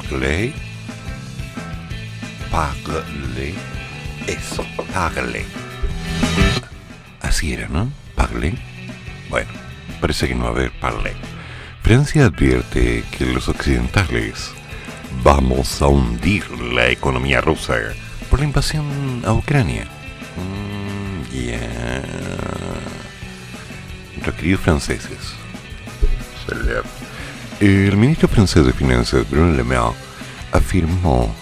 Parley. Parley. Eso, parley. Así era, ¿no? Parley. Bueno, parece que no va a haber parley. Francia advierte que los occidentales vamos a hundir la economía rusa por la invasión a Ucrania. Mm, queridos franceses. El ministro francés de Finanzas, Bruno Le Maire, afirmó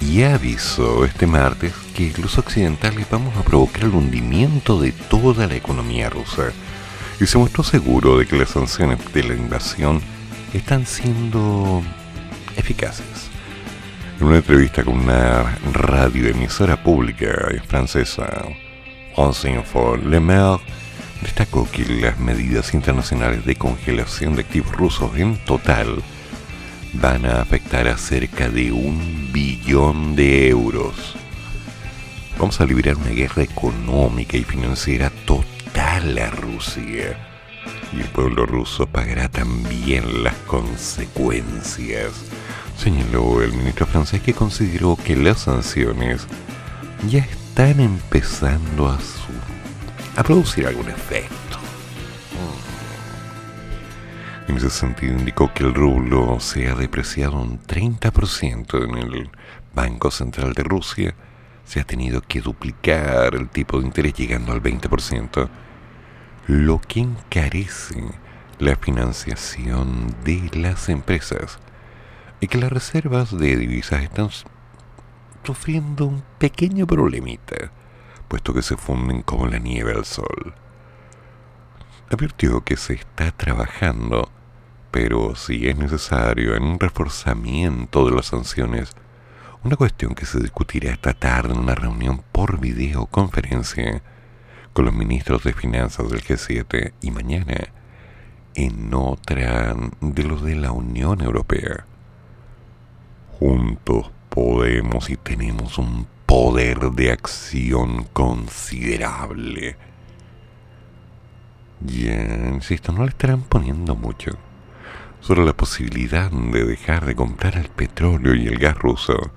y avisó este martes que los occidentales vamos a provocar el hundimiento de toda la economía rusa y se mostró seguro de que las sanciones de la invasión están siendo eficaces. En una entrevista con una radioemisora pública francesa, France Info, Le Maire destacó que las medidas internacionales de congelación de activos rusos en total van a afectar a cerca de un billón de euros. Vamos a librar una guerra económica y financiera total a Rusia. Y el pueblo ruso pagará también las consecuencias, señaló el ministro francés que consideró que las sanciones ya están empezando a, a producir algún efecto. En ese sentido indicó que el rublo se ha depreciado un 30% en el Banco Central de Rusia. Se ha tenido que duplicar el tipo de interés llegando al 20%, lo que encarece la financiación de las empresas y que las reservas de divisas están sufriendo un pequeño problemita, puesto que se funden como la nieve al sol. Advirtió que se está trabajando pero si es necesario en un reforzamiento de las sanciones, una cuestión que se discutirá esta tarde en una reunión por videoconferencia con los ministros de finanzas del G7 y mañana en otra de los de la Unión Europea. Juntos podemos y tenemos un poder de acción considerable. Ya, insisto, no le estarán poniendo mucho sobre la posibilidad de dejar de comprar el petróleo y el gas ruso,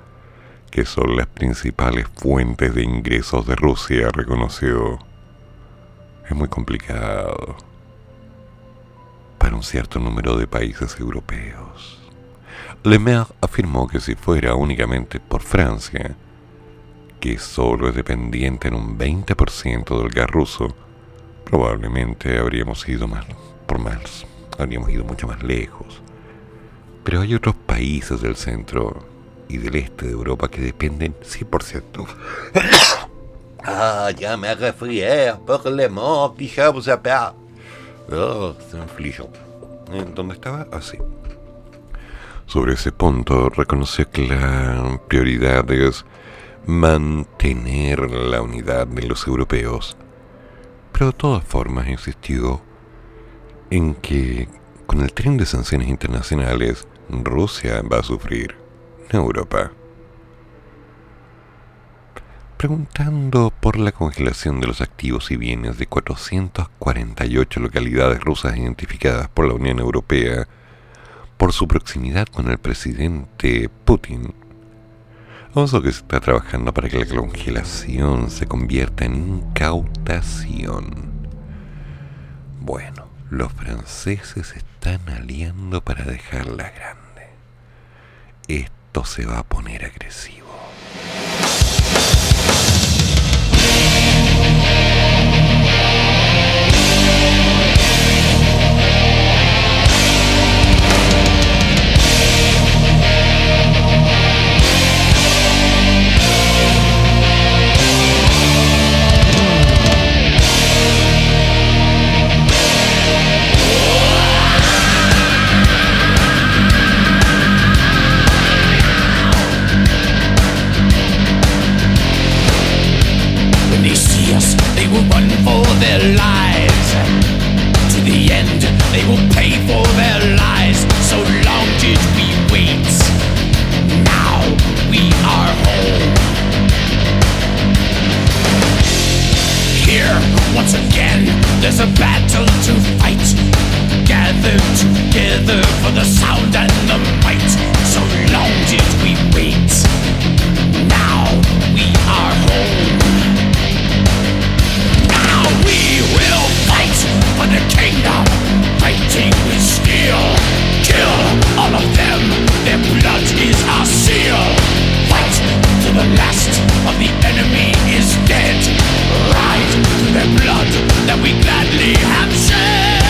que son las principales fuentes de ingresos de Rusia, reconoció. Es muy complicado para un cierto número de países europeos. Le Maire afirmó que si fuera únicamente por Francia, que solo es dependiente en un 20% del gas ruso, probablemente habríamos ido más por más habríamos ido mucho más lejos. Pero hay otros países del centro y del este de Europa que dependen 100%. ah, ya me resfrié por le mort, Oh, ¿En dónde estaba? Así. Ah, Sobre ese punto reconoció que la prioridad es mantener la unidad de los europeos. Pero de todas formas insistió en que con el tren de sanciones internacionales Rusia va a sufrir, Europa. Preguntando por la congelación de los activos y bienes de 448 localidades rusas identificadas por la Unión Europea por su proximidad con el presidente Putin, Oso que se está trabajando para que la congelación se convierta en incautación. Bueno, los franceses están aliando para dejarla grande. Esto se va a poner agresivo. Yes, they will run for their lives. To the end, they will pay for their lies. So long did we wait. Now we are home. Here, once again, there's a battle to fight. Gather together for the sound and the might. So long did we the kingdom, fighting with steel. Kill all of them, their blood is our seal. Fight to the last of the enemy is dead. Ride to their blood that we gladly have shed.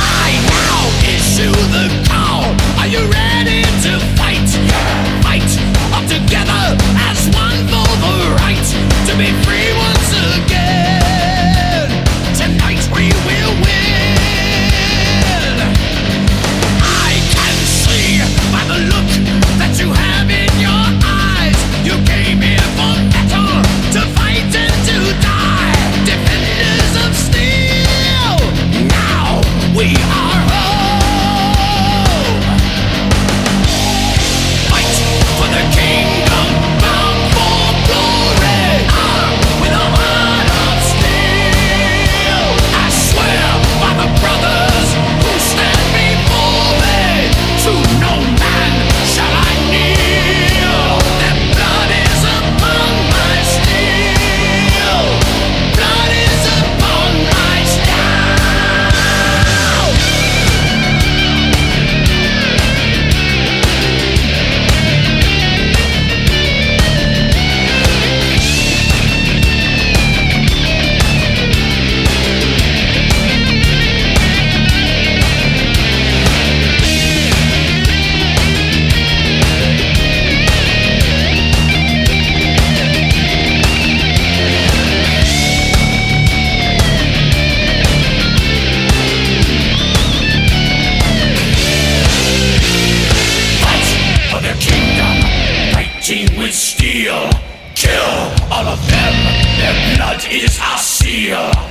I now issue the call. Are you ready to fight? Fight up together as one for the right to be free. is our seal.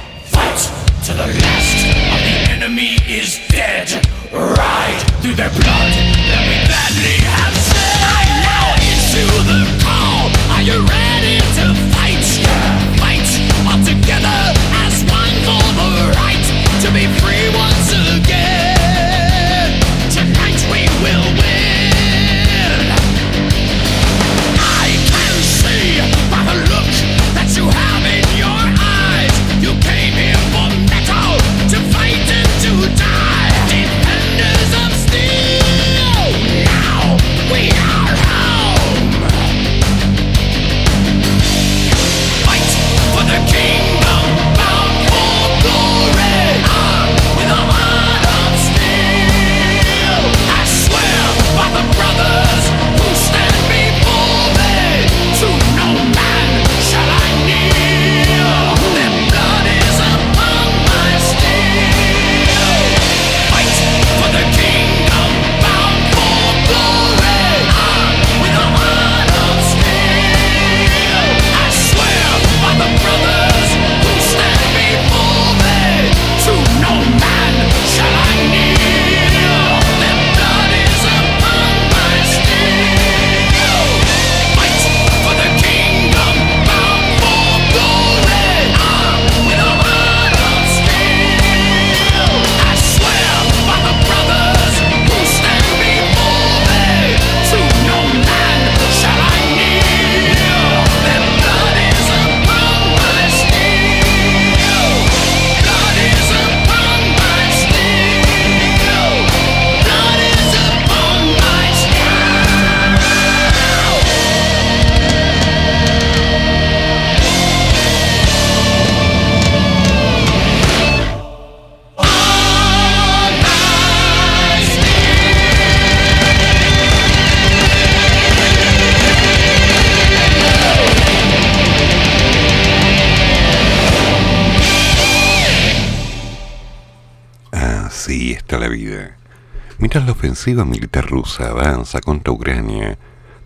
Ofensiva militar rusa avanza contra Ucrania,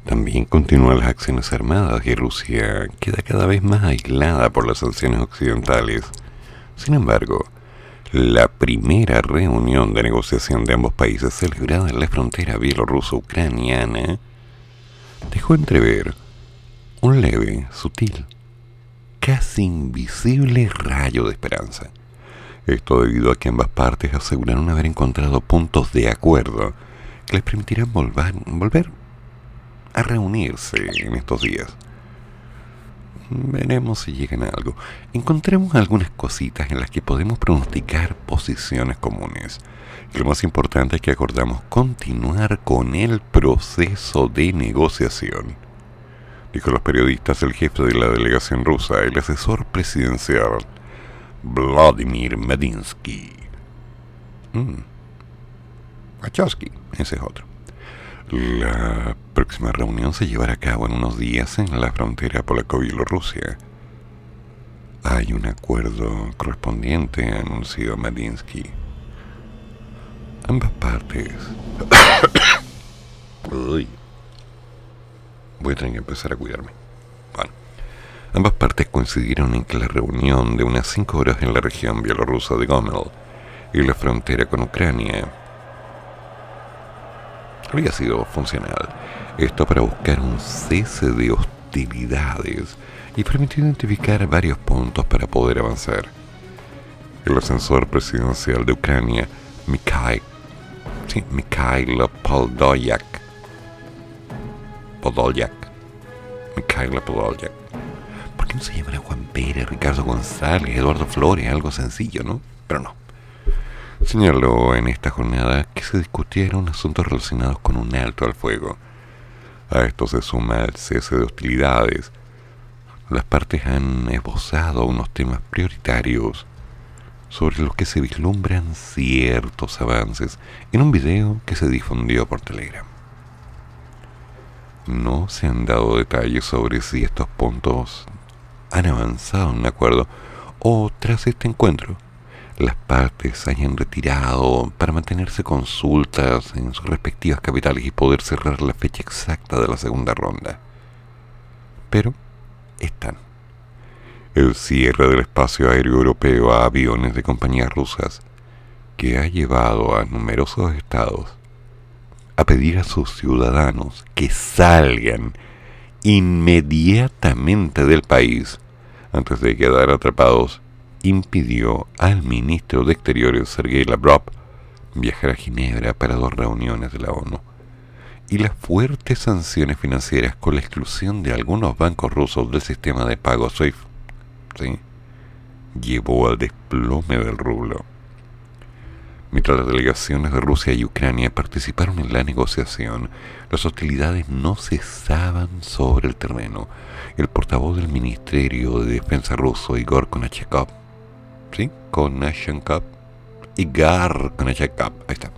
también continúan las acciones armadas y Rusia queda cada vez más aislada por las sanciones occidentales. Sin embargo, la primera reunión de negociación de ambos países celebrada en la frontera bielorruso-ucraniana dejó entrever un leve, sutil, casi invisible rayo de esperanza. Esto debido a que ambas partes aseguraron haber encontrado puntos de acuerdo que les permitirán volver, volver a reunirse en estos días. Veremos si llegan a algo. Encontremos algunas cositas en las que podemos pronosticar posiciones comunes. Y lo más importante es que acordamos continuar con el proceso de negociación. Dijo los periodistas el jefe de la delegación rusa, el asesor presidencial Vladimir Medinsky. Mm. Wachowski, ese es otro. La próxima reunión se llevará a cabo en unos días en la frontera polaco-bielorrusia. Hay un acuerdo correspondiente, anunció Medinsky. Ambas partes. Uy. Voy a tener que empezar a cuidarme. Ambas partes coincidieron en que la reunión de unas cinco horas en la región bielorrusa de Gomel en la frontera con Ucrania. Habría sido funcional. Esto para buscar un cese de hostilidades y permitió identificar varios puntos para poder avanzar. El ascensor presidencial de Ucrania, Mikhail, sí, Mikhail Podolyak, Podolyak. ¿Por qué no se llamará Juan Pérez, Ricardo González, Eduardo Flores? Algo sencillo, ¿no? Pero no. Señaló en esta jornada que se discutieron asuntos relacionados con un alto al fuego. A esto se suma el cese de hostilidades, las partes han esbozado unos temas prioritarios sobre los que se vislumbran ciertos avances en un video que se difundió por Telegram. No se han dado detalles sobre si estos puntos han avanzado en un acuerdo o tras este encuentro las partes hayan retirado para mantenerse consultas en sus respectivas capitales y poder cerrar la fecha exacta de la segunda ronda. Pero están. El cierre del espacio aéreo europeo a aviones de compañías rusas, que ha llevado a numerosos estados a pedir a sus ciudadanos que salgan inmediatamente del país antes de quedar atrapados, impidió al ministro de Exteriores Sergei Lavrov viajar a Ginebra para dos reuniones de la ONU y las fuertes sanciones financieras con la exclusión de algunos bancos rusos del sistema de pago SWIFT, llevó al desplome del rublo. Mientras las delegaciones de Rusia y Ucrania participaron en la negociación, las hostilidades no cesaban sobre el terreno. El portavoz del Ministerio de Defensa ruso, Igor Konachekov, ¿sí? Konashenkov, Igor Konachekov, ahí está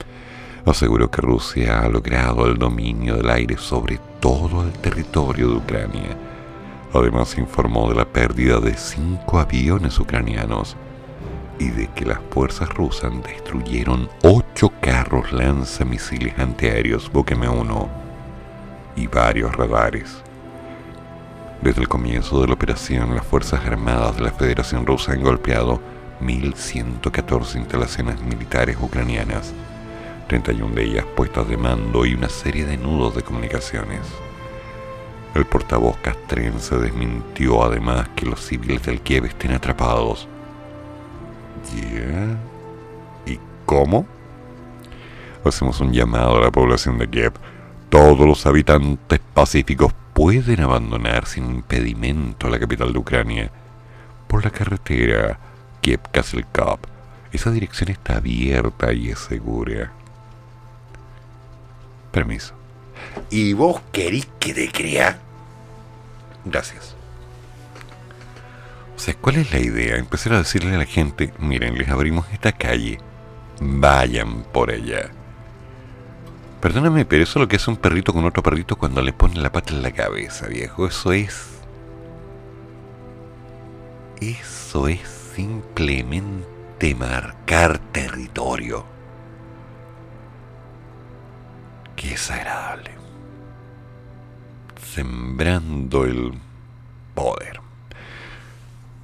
aseguró que Rusia ha logrado el dominio del aire sobre todo el territorio de Ucrania. Además informó de la pérdida de cinco aviones ucranianos y de que las fuerzas rusas destruyeron ocho carros lanzamisiles antiaéreos Buque 1 y varios radares. Desde el comienzo de la operación, las Fuerzas Armadas de la Federación Rusa han golpeado 1.114 instalaciones militares ucranianas 31 de ellas puestas de mando y una serie de nudos de comunicaciones. El portavoz castrense desmintió además que los civiles del Kiev estén atrapados. ¿Ya? ¿Y cómo? Hacemos un llamado a la población de Kiev. Todos los habitantes pacíficos pueden abandonar sin impedimento la capital de Ucrania por la carretera Kiev-Kastelkov. Esa dirección está abierta y es segura. Permiso. ¿Y vos querís que te crea? Gracias. O sea, ¿cuál es la idea? Empezar a decirle a la gente, miren, les abrimos esta calle, vayan por ella. Perdóname, pero eso es lo que hace un perrito con otro perrito cuando le pone la pata en la cabeza, viejo. Eso es... Eso es simplemente marcar territorio. Qué desagradable. Sembrando el poder.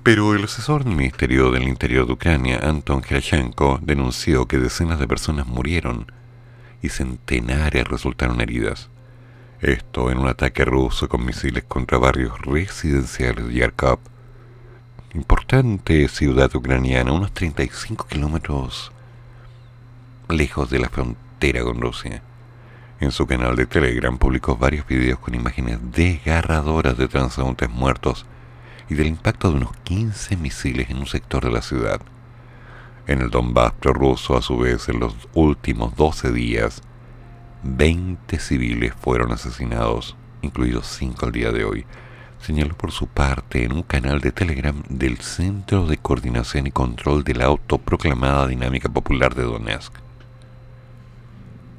Pero el asesor del Ministerio del Interior de Ucrania, Anton Gerashenko, denunció que decenas de personas murieron y centenares resultaron heridas. Esto en un ataque ruso con misiles contra barrios residenciales de Yarkov, importante ciudad ucraniana, unos 35 kilómetros lejos de la frontera con Rusia. En su canal de Telegram publicó varios videos con imágenes desgarradoras de transeúntes muertos y del impacto de unos 15 misiles en un sector de la ciudad. En el Donbass prorruso, a su vez, en los últimos 12 días, 20 civiles fueron asesinados, incluidos 5 al día de hoy, señaló por su parte en un canal de Telegram del Centro de Coordinación y Control de la Autoproclamada Dinámica Popular de Donetsk.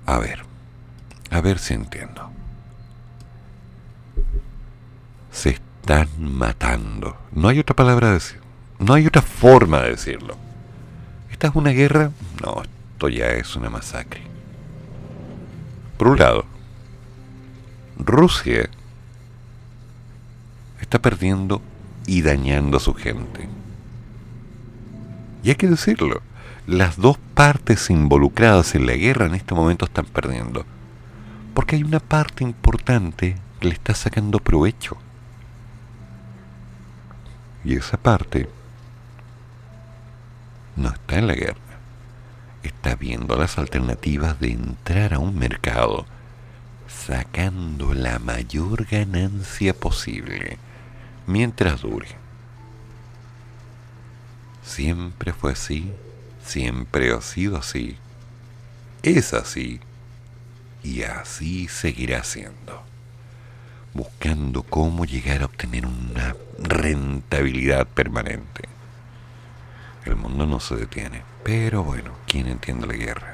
A ver, a ver si entiendo. Se están matando. No hay otra palabra de decir. No hay otra forma de decirlo. ¿Esta es una guerra? No, esto ya es una masacre. Por un lado, Rusia está perdiendo y dañando a su gente. Y hay que decirlo. las dos partes involucradas en la guerra en este momento están perdiendo. Porque hay una parte importante que le está sacando provecho. Y esa parte no está en la guerra. Está viendo las alternativas de entrar a un mercado sacando la mayor ganancia posible mientras dure. Siempre fue así, siempre ha sido así, es así y así seguirá siendo, buscando cómo llegar a obtener una rentabilidad permanente. El mundo no se detiene, pero bueno, ¿quién entiende la guerra?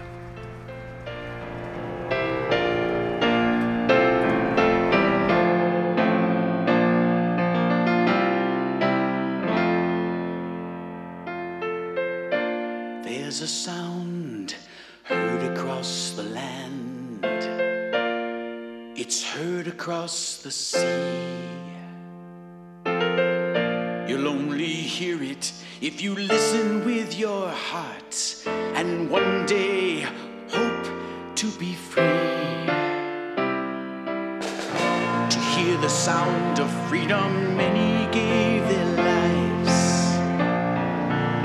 Across the sea. You'll only hear it if you listen with your heart and one day hope to be free. To hear the sound of freedom, many gave their lives.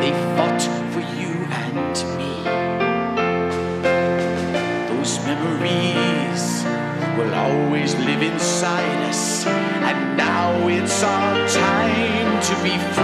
They fought for you and me. Those memories will always live inside us, and now it's our time to be free.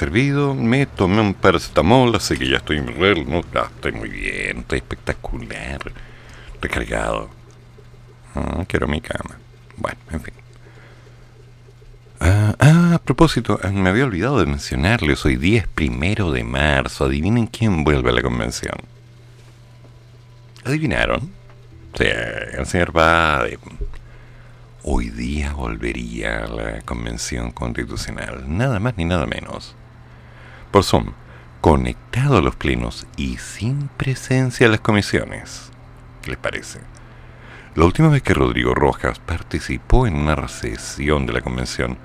Servido. Me tomé un paracetamol, así que ya estoy, no, estoy muy bien, estoy espectacular, recargado. Ah, quiero mi cama. Bueno, en fin. Ah, ah, a propósito, ah, me había olvidado de mencionarles, hoy día es primero de marzo, adivinen quién vuelve a la convención. ¿Adivinaron? Sí, el señor Bade. Hoy día volvería a la convención constitucional, nada más ni nada menos. Por Zoom, conectado a los plenos y sin presencia de las comisiones. ¿Qué les parece? La última vez que Rodrigo Rojas participó en una recesión de la convención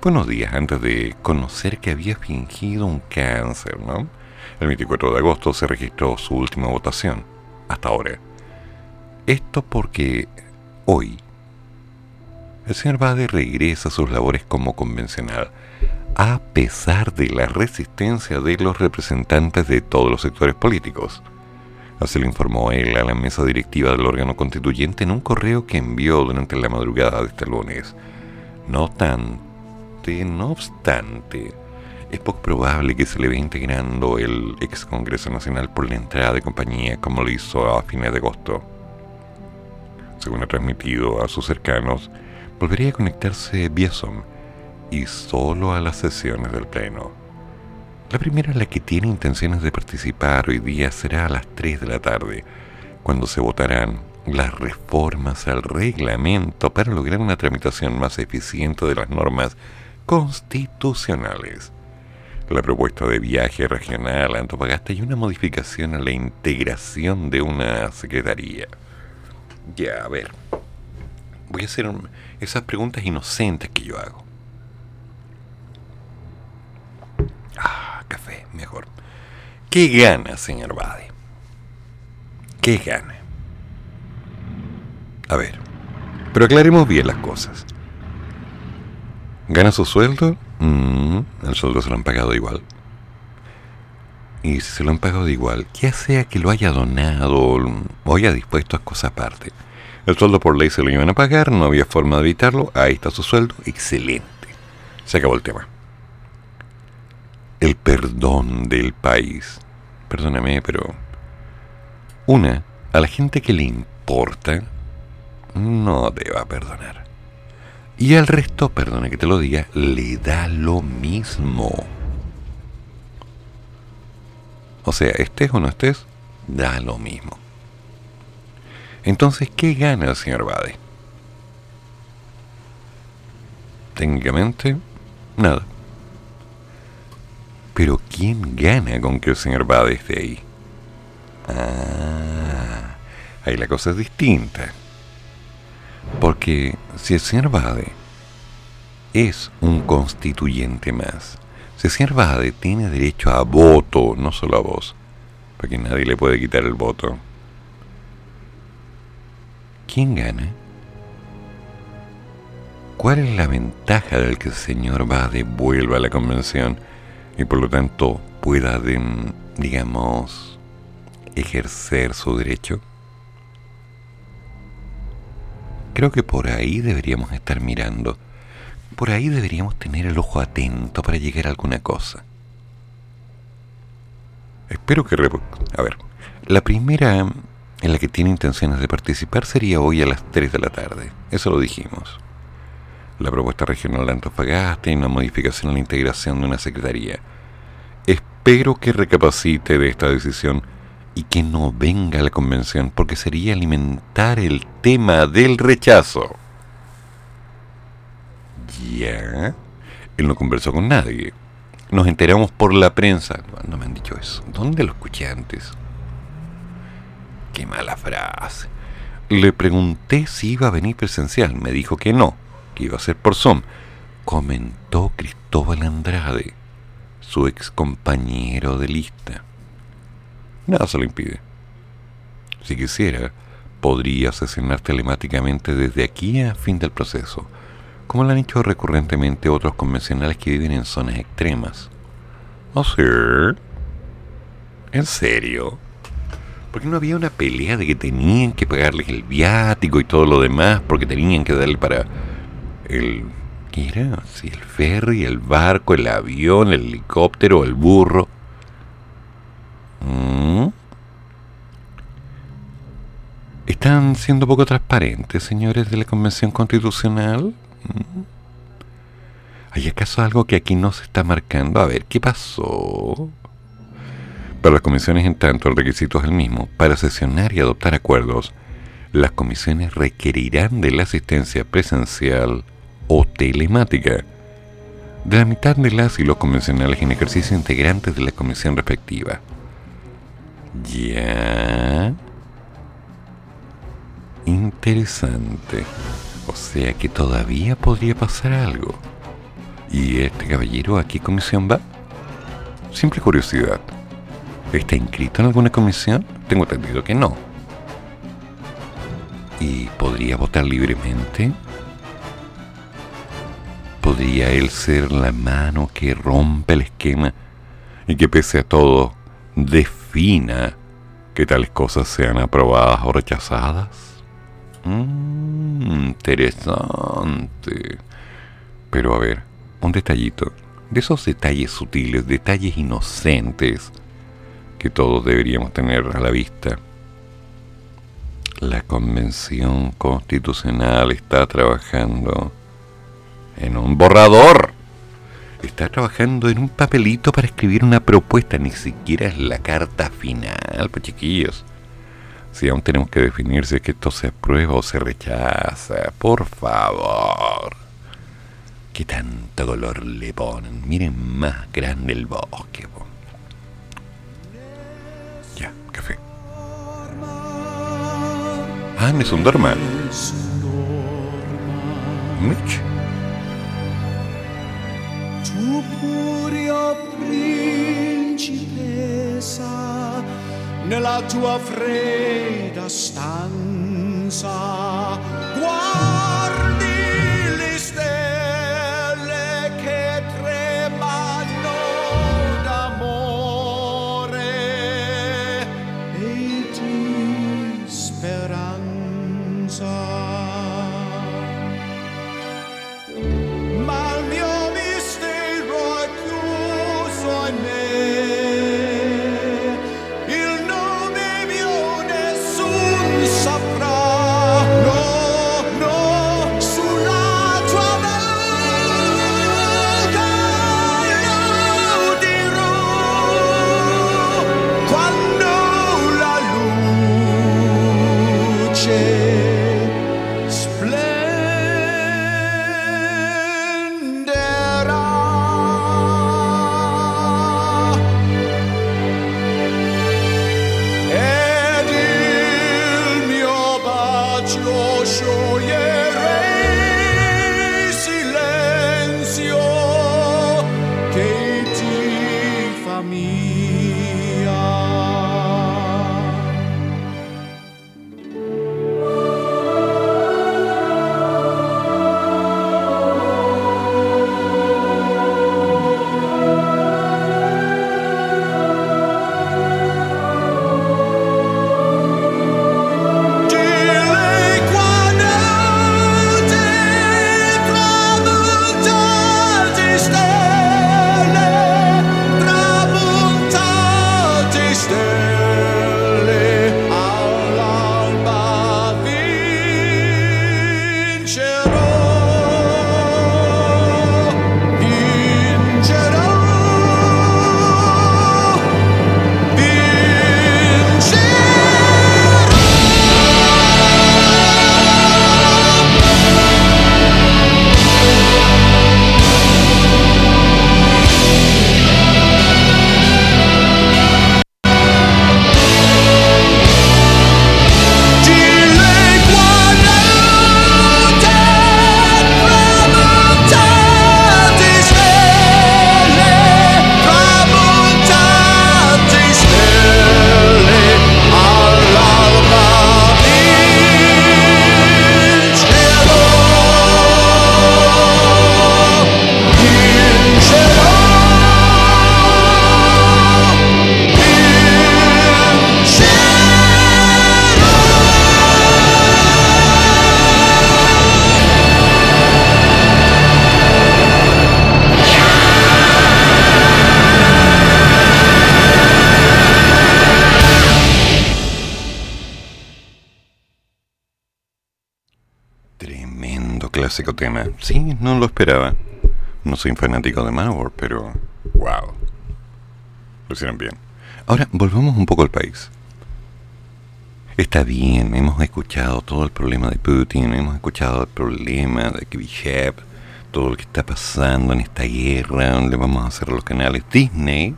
fue unos días antes de conocer que había fingido un cáncer, ¿no? El 24 de agosto se registró su última votación, hasta ahora. Esto porque hoy el señor Bade regresa a sus labores como convencional, a pesar de la resistencia de los representantes de todos los sectores políticos. Así lo informó él a la mesa directiva del órgano constituyente en un correo que envió durante la madrugada de este lunes. No obstante, no obstante, es poco probable que se le vea integrando el ex Congreso Nacional por la entrada de compañía como lo hizo a fines de agosto. Según ha transmitido a sus cercanos, volvería a conectarse vía y solo a las sesiones del Pleno. La primera, la que tiene intenciones de participar hoy día, será a las 3 de la tarde, cuando se votarán las reformas al reglamento para lograr una tramitación más eficiente de las normas constitucionales. La propuesta de viaje regional a Antofagasta y una modificación a la integración de una secretaría. Ya, a ver. Voy a hacer esas preguntas inocentes que yo hago. Ah, café, mejor. ¿Qué gana, señor Bade? ¿Qué gana? A ver, pero aclaremos bien las cosas. ¿Gana su sueldo? Mm, el sueldo se lo han pagado igual. Y si se lo han pagado igual, ya sea que lo haya donado o haya dispuesto a cosas aparte. El sueldo por ley se lo iban a pagar, no había forma de evitarlo, ahí está su sueldo, excelente. Se acabó el tema. El perdón del país. Perdóname, pero... Una, a la gente que le importa, no deba perdonar. Y al resto, perdone que te lo diga, le da lo mismo. O sea, estés o no estés, da lo mismo. Entonces, ¿qué gana el señor Bade? Técnicamente, nada. Pero ¿quién gana con que el señor Bade esté ahí? Ah, ahí la cosa es distinta. Porque si el señor Bade es un constituyente más, si el señor Bade tiene derecho a voto, no solo a voz, porque nadie le puede quitar el voto, ¿quién gana? ¿Cuál es la ventaja del que el señor Bade vuelva a la convención y por lo tanto pueda, digamos, ejercer su derecho? Creo que por ahí deberíamos estar mirando. Por ahí deberíamos tener el ojo atento para llegar a alguna cosa. Espero que... A ver, la primera en la que tiene intenciones de participar sería hoy a las 3 de la tarde. Eso lo dijimos. La propuesta regional de Antofagasta y una modificación a la integración de una secretaría. Espero que recapacite de esta decisión y que no venga a la convención porque sería alimentar el tema del rechazo. Ya. Él no conversó con nadie. Nos enteramos por la prensa. No me han dicho eso. ¿Dónde lo escuché antes? Qué mala frase. Le pregunté si iba a venir presencial. Me dijo que no, iba a ser por Zoom. Comentó Cristóbal Andrade, su ex compañero de lista. Nada se lo impide. Si quisiera, podría asesinar telemáticamente desde aquí a fin del proceso, como lo han hecho recurrentemente otros convencionales que viven en zonas extremas. ¿Oh, sí? ¿En serio? Porque no había una pelea de que tenían que pagarles el viático y todo lo demás, porque tenían que darle para el ¿Qué era? Si el ferry, el barco, el avión, el helicóptero, el burro. ¿Mm? ¿Están siendo poco transparentes, señores de la Convención Constitucional? ¿Mm? ¿Hay acaso algo que aquí no se está marcando? A ver, ¿qué pasó? Para las comisiones, en tanto, el requisito es el mismo. Para sesionar y adoptar acuerdos, las comisiones requerirán de la asistencia presencial o telemática de la mitad de las y los convencionales en ejercicio integrantes de la comisión respectiva. Ya. Interesante. O sea que todavía podría pasar algo. ¿Y este caballero a qué comisión va? Simple curiosidad. ¿Está inscrito en alguna comisión? Tengo entendido que no. ¿Y podría votar libremente? ¿Podría él ser la mano que rompe el esquema y que pese a todo defina que tales cosas sean aprobadas o rechazadas? Mm, interesante. Pero a ver, un detallito. De esos detalles sutiles, detalles inocentes que todos deberíamos tener a la vista. La Convención Constitucional está trabajando en un borrador. Está trabajando en un papelito para escribir una propuesta, ni siquiera es la carta final, pues chiquillos. Si aún tenemos que definir si es que esto se aprueba o se rechaza, por favor. ¿Qué tanto color le ponen? Miren más grande el bosque. Ya, café. Ah, Nessun Dorma. Mitch. Tu nella tua fredda stanza, guardi no lo esperaba. No soy fanático de Manowar, pero... ¡Wow! Lo hicieron bien. Ahora, volvamos un poco al país. Está bien, hemos escuchado todo el problema de Putin, hemos escuchado el problema de Khrushchev, todo lo que está pasando en esta guerra, donde vamos a hacer los canales Disney.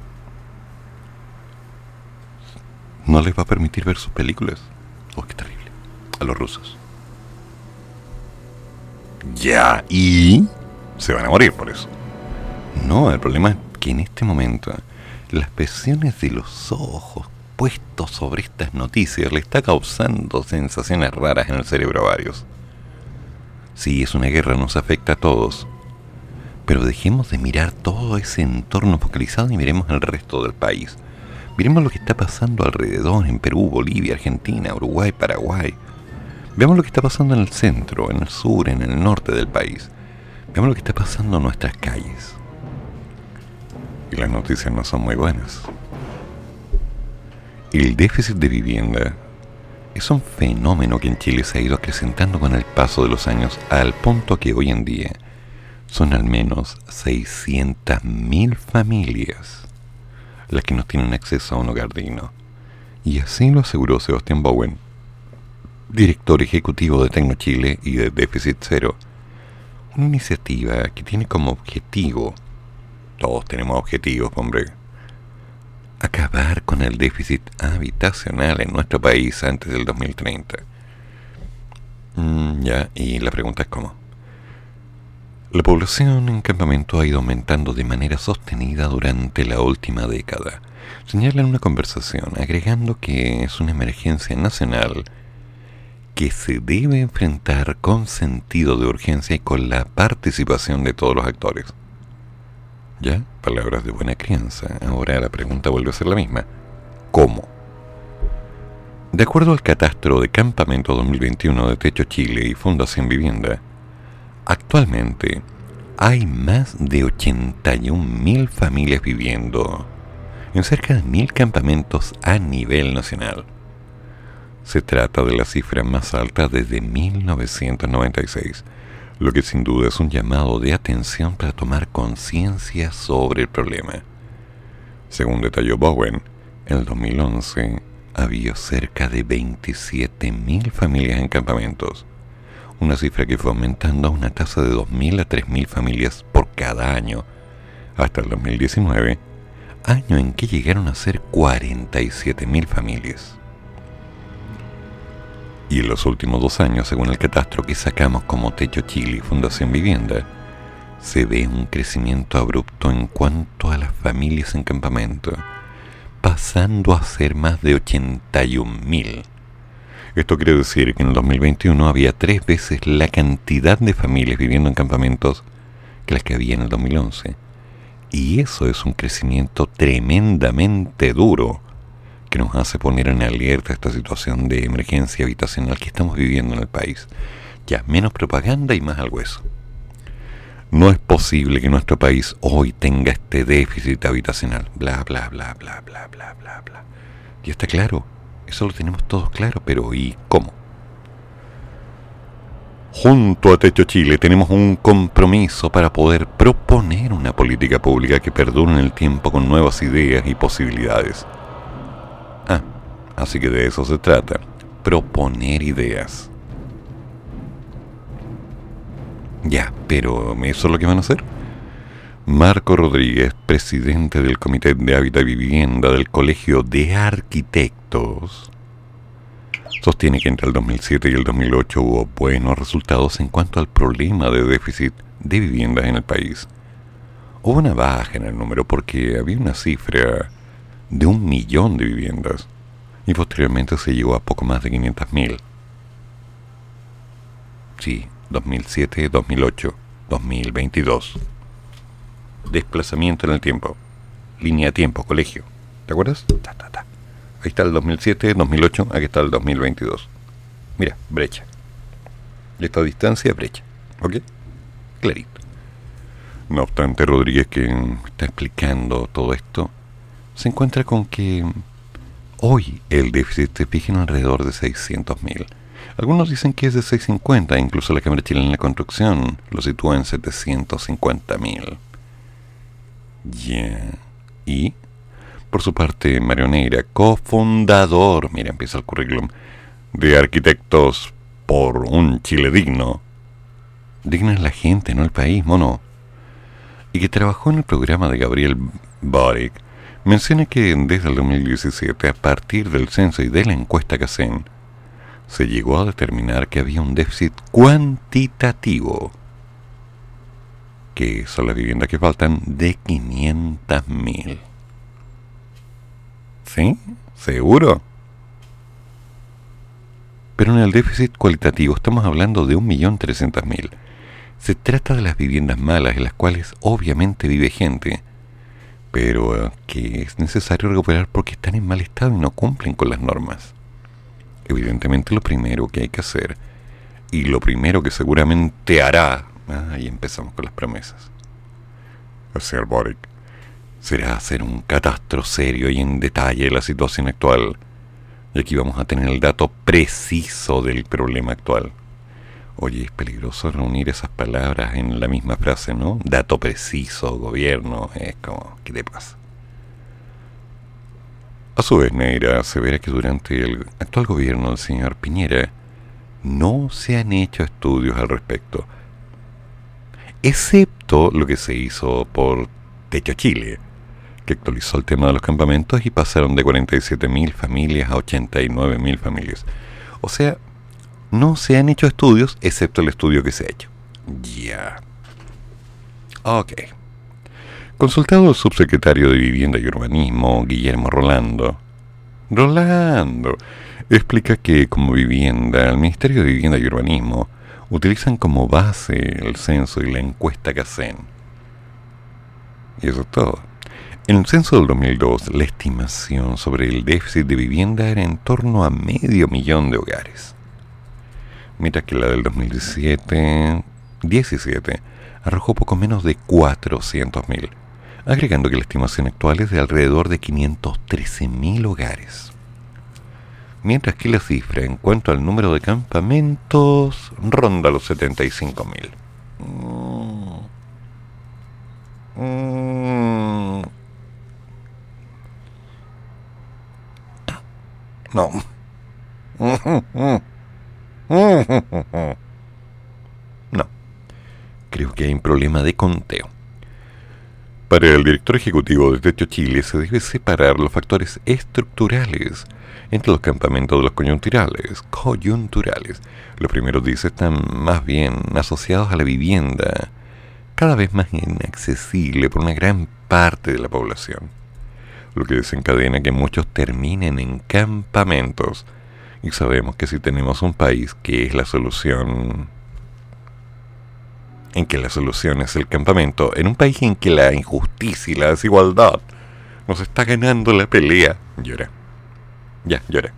No les va a permitir ver sus películas. Oh, qué terrible. A los rusos. Ya, y se van a morir por eso. No, el problema es que en este momento las presiones de los ojos puestos sobre estas noticias le está causando sensaciones raras en el cerebro a varios. Sí, es una guerra, nos afecta a todos. Pero dejemos de mirar todo ese entorno focalizado y miremos el resto del país. Miremos lo que está pasando alrededor en Perú, Bolivia, Argentina, Uruguay, Paraguay. Veamos lo que está pasando en el centro, en el sur, en el norte del país. Veamos lo que está pasando en nuestras calles. Y las noticias no son muy buenas. El déficit de vivienda es un fenómeno que en Chile se ha ido acrecentando con el paso de los años al punto que hoy en día son al menos 600.000 familias las que no tienen acceso a un hogar digno. Y así lo aseguró Sebastián Bowen, director ejecutivo de Tecnochile y de Déficit Cero, una iniciativa que tiene como objetivo, todos tenemos objetivos, hombre, acabar con el déficit habitacional en nuestro país antes del 2030. Mm, ya, y la pregunta es cómo. La población en campamento ha ido aumentando de manera sostenida durante la última década. Señala en una conversación, agregando que es una emergencia nacional que se debe enfrentar con sentido de urgencia y con la participación de todos los actores. ¿Ya? Palabras de buena crianza. Ahora la pregunta vuelve a ser la misma. ¿Cómo? De acuerdo al catastro de Campamento 2021 de Techo Chile y Fundación Vivienda, actualmente hay más de 81.000 familias viviendo en cerca de 1.000 campamentos a nivel nacional. Se trata de la cifra más alta desde 1996 lo que sin duda es un llamado de atención para tomar conciencia sobre el problema. Según detalló Bowen, en el 2011 había cerca de 27.000 familias en campamentos, una cifra que fue aumentando a una tasa de 2.000 a 3.000 familias por cada año, hasta el 2019, año en que llegaron a ser 47.000 familias. Y en los últimos dos años, según el catastro que sacamos como Techo Chile y Fundación Vivienda, se ve un crecimiento abrupto en cuanto a las familias en campamento, pasando a ser más de 81.000. Esto quiere decir que en el 2021 había tres veces la cantidad de familias viviendo en campamentos que las que había en el 2011. Y eso es un crecimiento tremendamente duro que nos hace poner en alerta esta situación de emergencia habitacional que estamos viviendo en el país. Ya, menos propaganda y más al hueso. No es posible que nuestro país hoy tenga este déficit habitacional. Bla, bla, bla, bla, bla, bla, bla, bla. Y está claro, eso lo tenemos todos claro, pero ¿y cómo? Junto a Techo Chile tenemos un compromiso para poder proponer una política pública que perdure en el tiempo con nuevas ideas y posibilidades así que de eso se trata, proponer ideas. Ya, pero ¿eso es lo que van a hacer? Marco Rodríguez, presidente del Comité de Hábitat y Vivienda del Colegio de Arquitectos, sostiene que entre el 2007 y el 2008 hubo buenos resultados en cuanto al problema de déficit de viviendas en el país. Hubo una baja en el número porque había una cifra de un millón de viviendas y posteriormente se llegó a poco más de 500.000. Sí, 2007, 2008, 2022. Desplazamiento en el tiempo. Línea de tiempo, colegio. ¿Te acuerdas? Ahí está el 2007, 2008, aquí está el 2022. Mira, brecha. Esta distancia, brecha. ¿Ok? Clarito. No obstante, Rodríguez, que está explicando todo esto, se encuentra con que hoy el déficit se fija en alrededor de 600.000. Algunos dicen que es de 650, incluso la Cámara Chilena de Construcción lo sitúa en 750 mil. Ya. Y, por su parte, Mario Neira, cofundador, mira, empieza el currículum, de Arquitectos por un Chile digno. Digna es la gente, no el país, mono. Y que trabajó en el programa de Gabriel Boric, menciona que desde el 2017, a partir del censo y de la encuesta que hacen, se llegó a determinar que había un déficit cuantitativo, que son las viviendas que faltan, de 500.000. ¿Sí? ¿Seguro? Pero en el déficit cualitativo estamos hablando de 1.300.000. Se trata de las viviendas malas en las cuales obviamente vive gente, pero que es necesario recuperar porque están en mal estado y no cumplen con las normas evidentemente lo primero que hay que hacer, y lo primero que seguramente hará, ah, ahí empezamos con las promesas, el señor Boric, será hacer un catastro serio y en detalle de la situación actual. Y aquí vamos a tener el dato preciso del problema actual. Oye, es peligroso reunir esas palabras en la misma frase, ¿no? Dato preciso, gobierno, es como, ¿qué te pasa? A su vez, Neira asevera que durante el actual gobierno del señor Piñera no se han hecho estudios al respecto, excepto lo que se hizo por Techo Chile, que actualizó el tema de los campamentos y pasaron de 47.000 familias a 89.000 familias. O sea, no se han hecho estudios excepto el estudio que se ha hecho. Ya. Ok. Consultado el subsecretario de Vivienda y Urbanismo, Guillermo Rolando, Rolando explica que como vivienda, el Ministerio de Vivienda y Urbanismo utilizan como base el censo y la encuesta que hacen. Y eso es todo. En el censo del 2002, la estimación sobre el déficit de vivienda era en torno a medio millón de hogares. Mientras que la del 2017 17 arrojó poco menos de 400.000 agregando que la estimación actual es de alrededor de 513.000 hogares. Mientras que la cifra en cuanto al número de campamentos ronda los 75.000. No. No. Creo que hay un problema de conteo. Para el director ejecutivo de Techo Chile se debe separar los factores estructurales entre los campamentos de los coyunturales. Coyunturales. Los primeros, dice, están más bien asociados a la vivienda, cada vez más inaccesible por una gran parte de la población, lo que desencadena que muchos terminen en campamentos. Y sabemos que si tenemos un país que es la solución en que la solución es el campamento, en un país en que la injusticia y la desigualdad nos está ganando la pelea, llora. Ya, llora.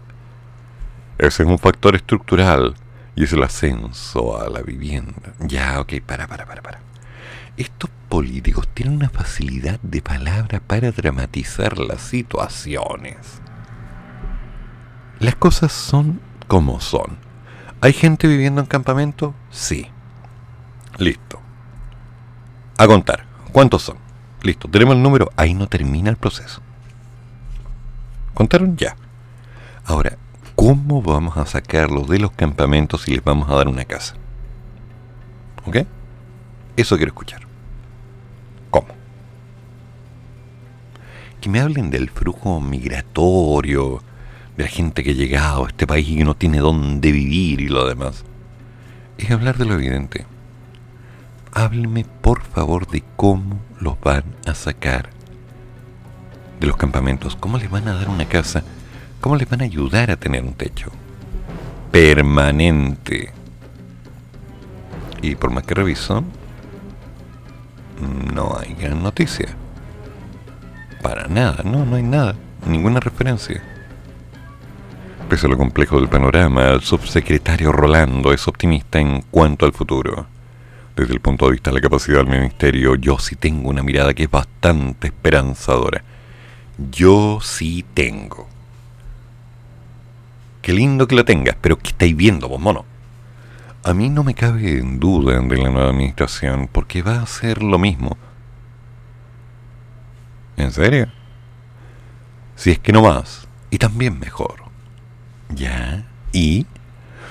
Ese es un factor estructural y es el ascenso a la vivienda. Ya, ok, para, para, para, para. Estos políticos tienen una facilidad de palabra para dramatizar las situaciones. Las cosas son como son. ¿Hay gente viviendo en campamento? Sí. Listo. A contar. ¿Cuántos son? Listo. Tenemos el número. Ahí no termina el proceso. ¿Contaron? Ya. Ahora, ¿cómo vamos a sacarlos de los campamentos y les vamos a dar una casa? ¿Ok? Eso quiero escuchar. ¿Cómo? Que me hablen del flujo migratorio, de la gente que ha llegado a este país y que no tiene dónde vivir y lo demás. Es hablar de lo evidente háblenme por favor de cómo los van a sacar de los campamentos, cómo les van a dar una casa, cómo les van a ayudar a tener un techo permanente. Y por más que reviso, no hay gran noticia. Para nada, no, no hay nada, ninguna referencia. Pese a lo complejo del panorama, el subsecretario Rolando es optimista en cuanto al futuro desde el punto de vista de la capacidad del ministerio, yo sí tengo una mirada que es bastante esperanzadora. Yo sí tengo. Qué lindo que lo tengas, pero ¿qué estáis viendo, vos mono? A mí no me cabe en duda de la nueva administración porque va a hacer lo mismo. ¿En serio? Si es que no más, y también mejor. ¿Ya? ¿Y?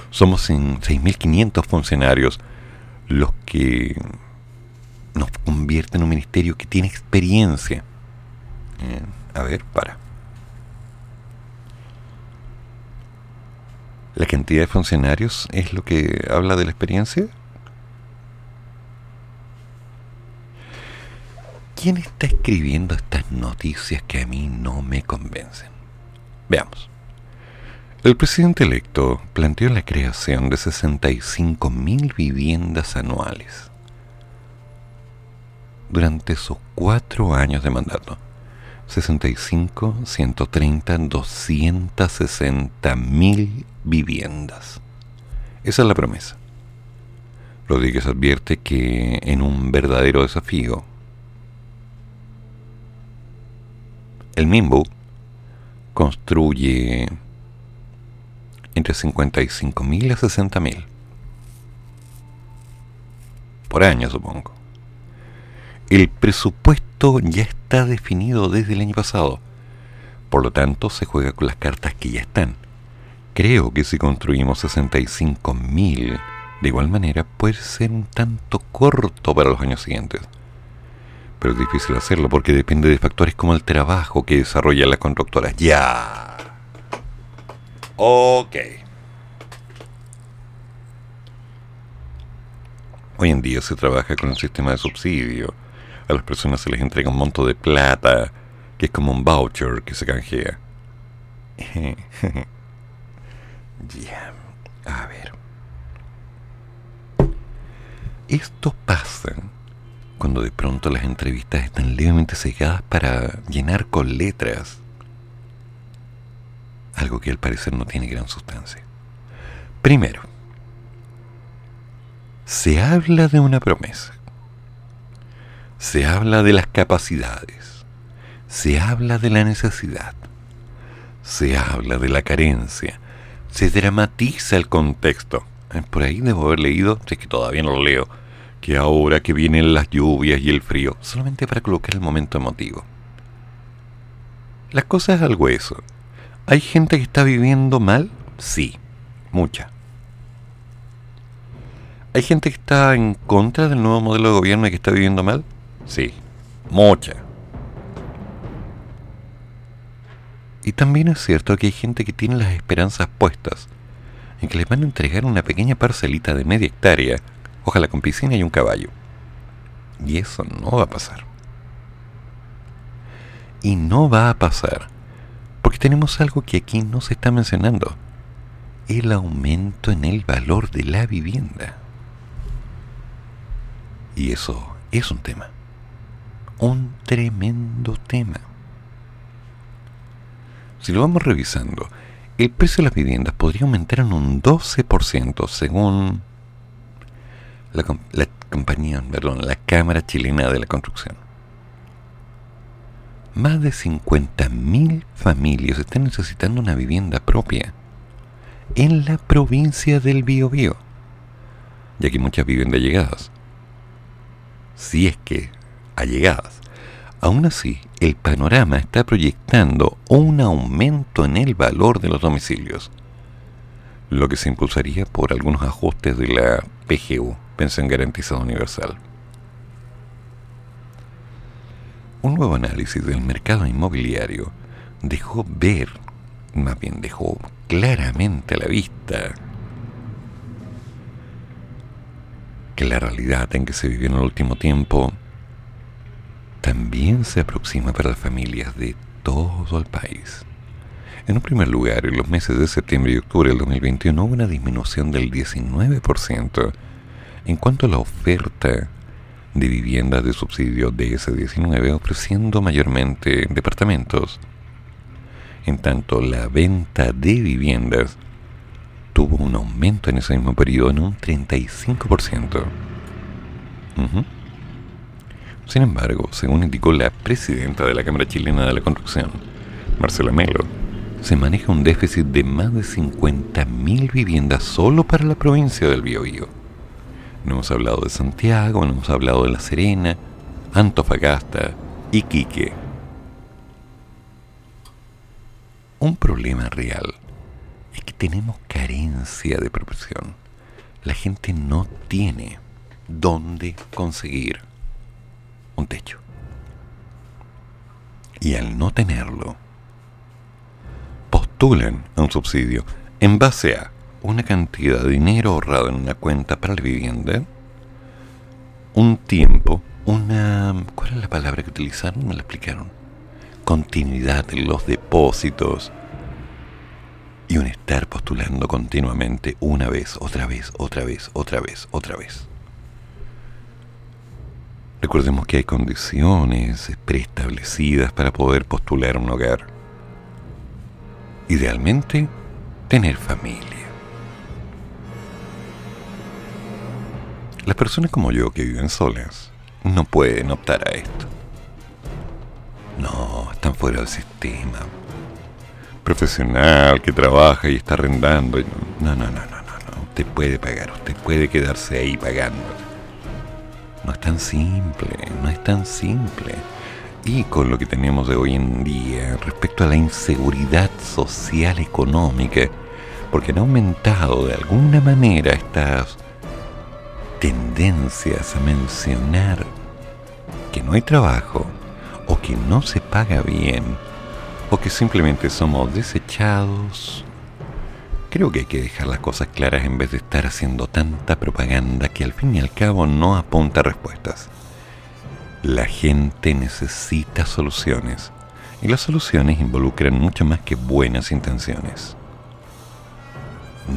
Somos en 6.500 funcionarios los que nos convierten en un ministerio que tiene experiencia. A ver, para. ¿La cantidad de funcionarios es lo que habla de la experiencia? ¿Quién está escribiendo estas noticias que a mí no me convencen? Veamos. El presidente electo planteó la creación de 65.000 viviendas anuales durante sus cuatro años de mandato. 65, 130, 260 mil viviendas. Esa es la promesa. Rodríguez advierte que en un verdadero desafío, el MIMBU construye entre 55 mil a 60 mil. Por año, supongo. El presupuesto ya está definido desde el año pasado. Por lo tanto, se juega con las cartas que ya están. Creo que si construimos 65.000, de igual manera puede ser un tanto corto para los años siguientes. Pero es difícil hacerlo porque depende de factores como el trabajo que desarrollan las constructoras. Ya. Ok. Hoy en día se trabaja con un sistema de subsidio. A las personas se les entrega un monto de plata, que es como un voucher que se canjea. Ya, a ver. Esto pasa cuando de pronto las entrevistas están levemente cegadas para llenar con letras algo que al parecer no tiene gran sustancia. Primero, se habla de una promesa, se habla de las capacidades, se habla de la necesidad, se habla de la carencia, se dramatiza el contexto. Eh, por ahí debo haber leído, sé que todavía no lo leo, que ahora que vienen las lluvias y el frío, solamente para colocar el momento emotivo. Las cosas es algo eso. ¿Hay gente que está viviendo mal? Sí, mucha. ¿Hay gente que está en contra del nuevo modelo de gobierno y que está viviendo mal? Sí, mucha. Y también es cierto que hay gente que tiene las esperanzas puestas en que les van a entregar una pequeña parcelita de media hectárea, ojalá con piscina y un caballo. Y eso no va a pasar. Y no va a pasar porque tenemos algo que aquí no se está mencionando. El aumento en el valor de la vivienda. Y eso es un tema. Un tremendo tema. Si lo vamos revisando, el precio de las viviendas podría aumentar en un 12% según la, compañía, perdón, la Cámara Chilena de la Construcción. Más de 50.000 familias están necesitando una vivienda propia en la provincia del Biobío, ya que muchas viven de allegadas. Si es que allegadas. Aún así, el panorama está proyectando un aumento en el valor de los domicilios, lo que se impulsaría por algunos ajustes de la PGU, Pensión Garantizada Universal. Un nuevo análisis del mercado inmobiliario dejó ver, más bien dejó claramente a la vista, que la realidad en que se vivió en el último tiempo también se aproxima para las familias de todo el país. En un primer lugar, en los meses de septiembre y octubre del 2021 hubo una disminución del 19% en cuanto a la oferta de viviendas de subsidio de DS19 ofreciendo mayormente departamentos. En tanto, la venta de viviendas tuvo un aumento en ese mismo periodo en un 35%. Sin embargo, según indicó la presidenta de la Cámara Chilena de la Construcción, Marcela Melo, se maneja un déficit de más de 50.000 viviendas solo para la provincia del Biobío. No hemos hablado de Santiago, no hemos hablado de La Serena, Antofagasta, Iquique. Un problema real es que tenemos carencia de profesión. La gente no tiene dónde conseguir un techo. Y al no tenerlo, postulan a un subsidio en base a una cantidad de dinero ahorrado en una cuenta para la vivienda, un tiempo, una... ¿Cuál es la palabra que utilizaron? Me la explicaron. Continuidad en los depósitos y un estar postulando continuamente una vez, otra vez, otra vez, otra vez, otra vez. Recordemos que hay condiciones preestablecidas para poder postular un hogar. Idealmente, tener familia. Las personas como yo que viven solas no pueden optar a esto. No, están fuera del sistema. Profesional que trabaja y está arrendando. No, no, no, no, no, no. Usted puede pagar, usted puede quedarse ahí pagando. No es tan simple, no es tan simple. Y con lo que tenemos de hoy en día respecto a la inseguridad social económica, porque han aumentado de alguna manera estas tendencias a mencionar que no hay trabajo, o que no se paga bien, o que simplemente somos desechados. Creo que hay que dejar las cosas claras en vez de estar haciendo tanta propaganda que al fin y al cabo no apunta respuestas. La gente necesita soluciones, y las soluciones involucran mucho más que buenas intenciones.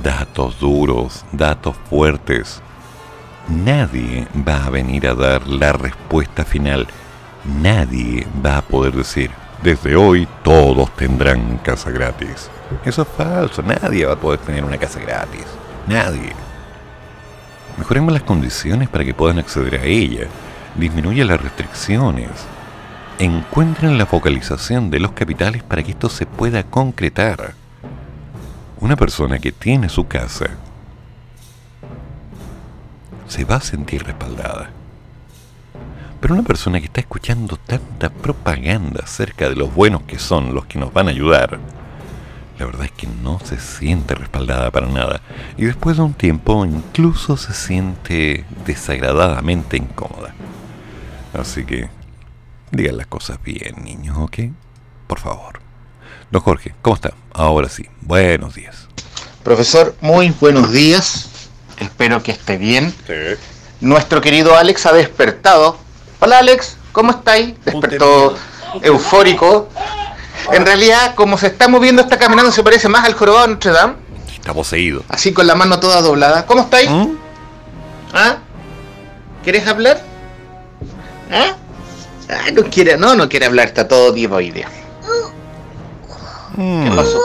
Datos duros, datos fuertes. Nadie va a venir a dar la respuesta final. Nadie va a poder decir, desde hoy todos tendrán casa gratis. Eso es falso, nadie va a poder tener una casa gratis. Nadie. Mejoremos las condiciones para que puedan acceder a ella. Disminuya las restricciones. Encuentren la focalización de los capitales para que esto se pueda concretar. Una persona que tiene su casa se va a sentir respaldada. Pero una persona que está escuchando tanta propaganda acerca de los buenos que son los que nos van a ayudar, la verdad es que no se siente respaldada para nada. Y después de un tiempo incluso se siente desagradadamente incómoda. Así que digan las cosas bien, niños, ¿ok? Por favor. Don Jorge, ¿cómo está? Ahora sí, buenos días. Profesor, muy buenos días. Espero que esté bien. Nuestro querido Alex ha despertado. Hola Alex, ¿cómo estáis? Despertó eufórico. En realidad, como se está moviendo, está caminando, se parece más al jorobado de Notre Dame. Está poseído. Así con la mano toda doblada. ¿Cómo estáis? ¿Mm? ¿Ah? ¿Quieres hablar? ¿Ah? Ah, no quiere, no, no quiere hablar, está todo divoide. ¿Qué Mm. pasó?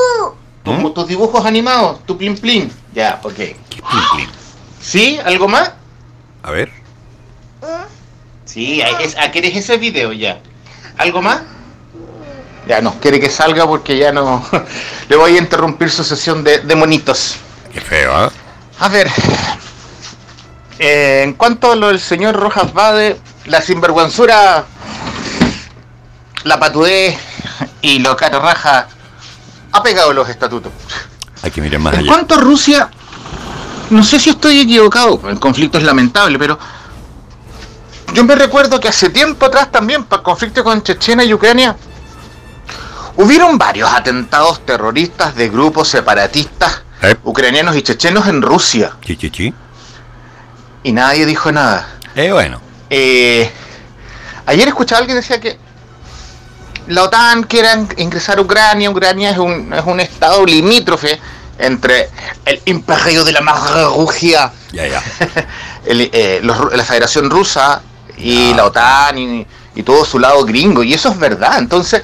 ¿Mm? Tus dibujos animados, tu plin plin. Ya, ok. ¿Qué plin, plin? ¿Sí? ¿Algo más? A ver. Sí, es, ah, ¿quieres ese video ya? ¿Algo más? Ya no, quiere que salga porque ya no. Le voy a interrumpir su sesión de, de monitos. Qué feo, ¿ah? A ver. eh, en cuanto a lo del señor Rojas Bade, la sinvergüenzura, la patudez y lo cara raja ha pegado los estatutos. Hay que mirar más En allá. cuanto a Rusia, no sé si estoy equivocado, el conflicto es lamentable, pero yo me recuerdo que hace tiempo atrás también, para el conflicto con Chechenia y Ucrania, hubieron varios atentados terroristas de grupos separatistas Eh. ucranianos y chechenos en Rusia, Chi, chi, chi. y nadie dijo nada. Eh, bueno. Eh, ayer escuchaba a alguien que decía que la OTAN quiere in- ingresar a Ucrania. Ucrania es un, es un estado limítrofe entre el imperio de la el, eh, la Federación Rusa y la OTAN y, y todo su lado gringo. Y eso es verdad. Entonces,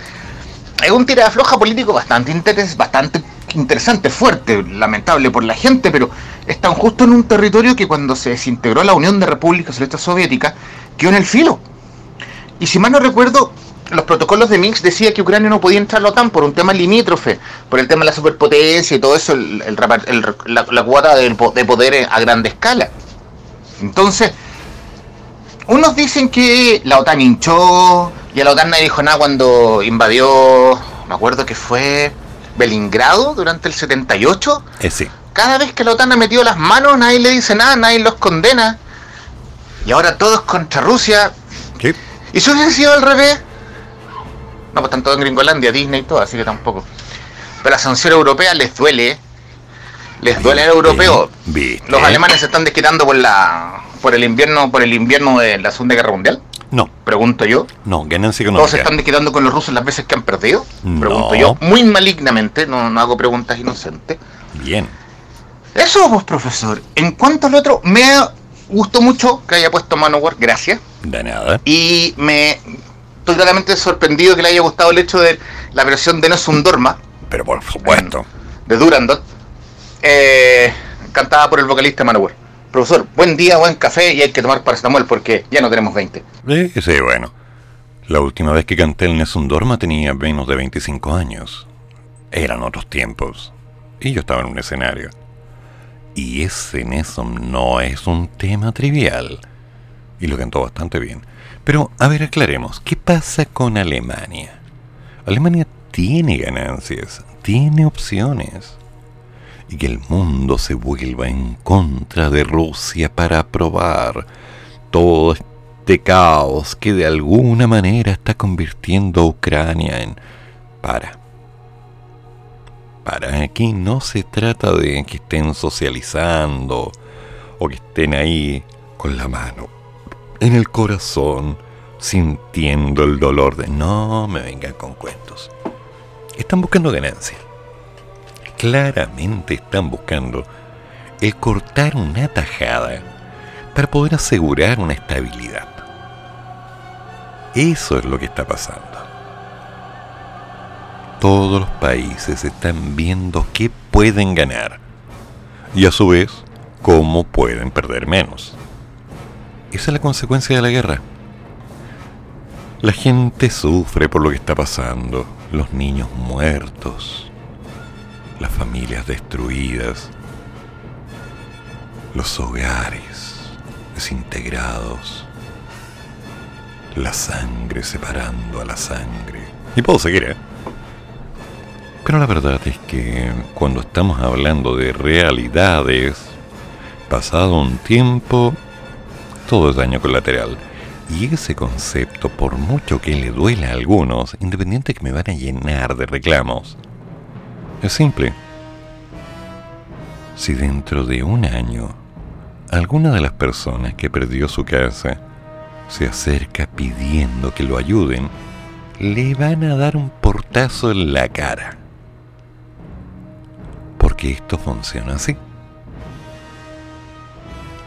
es un tira de floja político bastante, interes- bastante interesante, fuerte, lamentable por la gente, pero están justo en un territorio que cuando se desintegró la Unión de Repúblicas Socialistas Soviéticas quedó en el filo. Y si mal no recuerdo, los protocolos de Minsk decía que Ucrania no podía entrar a la OTAN por un tema limítrofe, por el tema de la superpotencia y todo eso, el- el la, la cuota po- de poder a grande escala. Entonces, unos dicen que la OTAN hinchó y a la OTAN nadie dijo nada cuando invadió, me acuerdo que fue Belingrado durante el 78. Eh, sí. Cada vez que la OTAN ha metido las manos, nadie le dice nada, nadie los condena. Y ahora todos contra Rusia. ¿Qué? ¿Y si hubiese sido al revés? No, pues están todos en Gringolandia, Disney y todo, así que tampoco. Pero la sanción europea les duele. Les duele al europeo. ¿Viste? Los alemanes se están desquitando por la por el invierno por el invierno de la Segunda Guerra Mundial. No, Pregunto yo. no, ganancia Todos se económica. están desquitando con los rusos las veces que han perdido. Pregunto No. yo. Muy malignamente, no, no hago preguntas inocentes. Bien. Eso, pues, profesor. En cuanto al otro, me gustó mucho que haya puesto Manowar, gracias. De nada. Y me estoy gratamente sorprendido que le haya gustado el hecho de la versión de No es un Dorma, Pero por supuesto. de Durandot, eh, cantada por el vocalista Manowar. Profesor, buen día, buen café y hay que tomar paracetamol porque ya no tenemos 20. Eh, sí, bueno. La última vez que canté el Nessun Dorma tenía menos de 25 años. Eran otros tiempos. Y yo estaba en un escenario. Y ese Nessun no es un tema trivial. Y lo cantó bastante bien. Pero, a ver, aclaremos. ¿Qué pasa con Alemania? Alemania tiene ganancias, tiene opciones. Y que el mundo se vuelva en contra de Rusia para aprobar todo este caos que de alguna manera está convirtiendo a Ucrania en... Para. Para aquí no se trata de que estén socializando o que estén ahí con la mano en el corazón sintiendo el dolor de... No me vengan con cuentos. Están buscando ganancia. Claramente están buscando el cortar una tajada para poder asegurar una estabilidad. Eso es lo que está pasando. Todos los países están viendo qué pueden ganar y a su vez cómo pueden perder menos. Esa es la consecuencia de la guerra. La gente sufre por lo que está pasando, los niños muertos, las familias destruidas, los hogares desintegrados, la sangre separando a la sangre. Y puedo seguir, ¿eh? Pero la verdad es que cuando estamos hablando de realidades, pasado un tiempo, todo es daño colateral. Y ese concepto, por mucho que le duela a algunos, independiente que me van a llenar de reclamos, es simple. Si dentro de un año alguna de las personas que perdió su casa se acerca pidiendo que lo ayuden, le van a dar un portazo en la cara. Porque esto funciona así.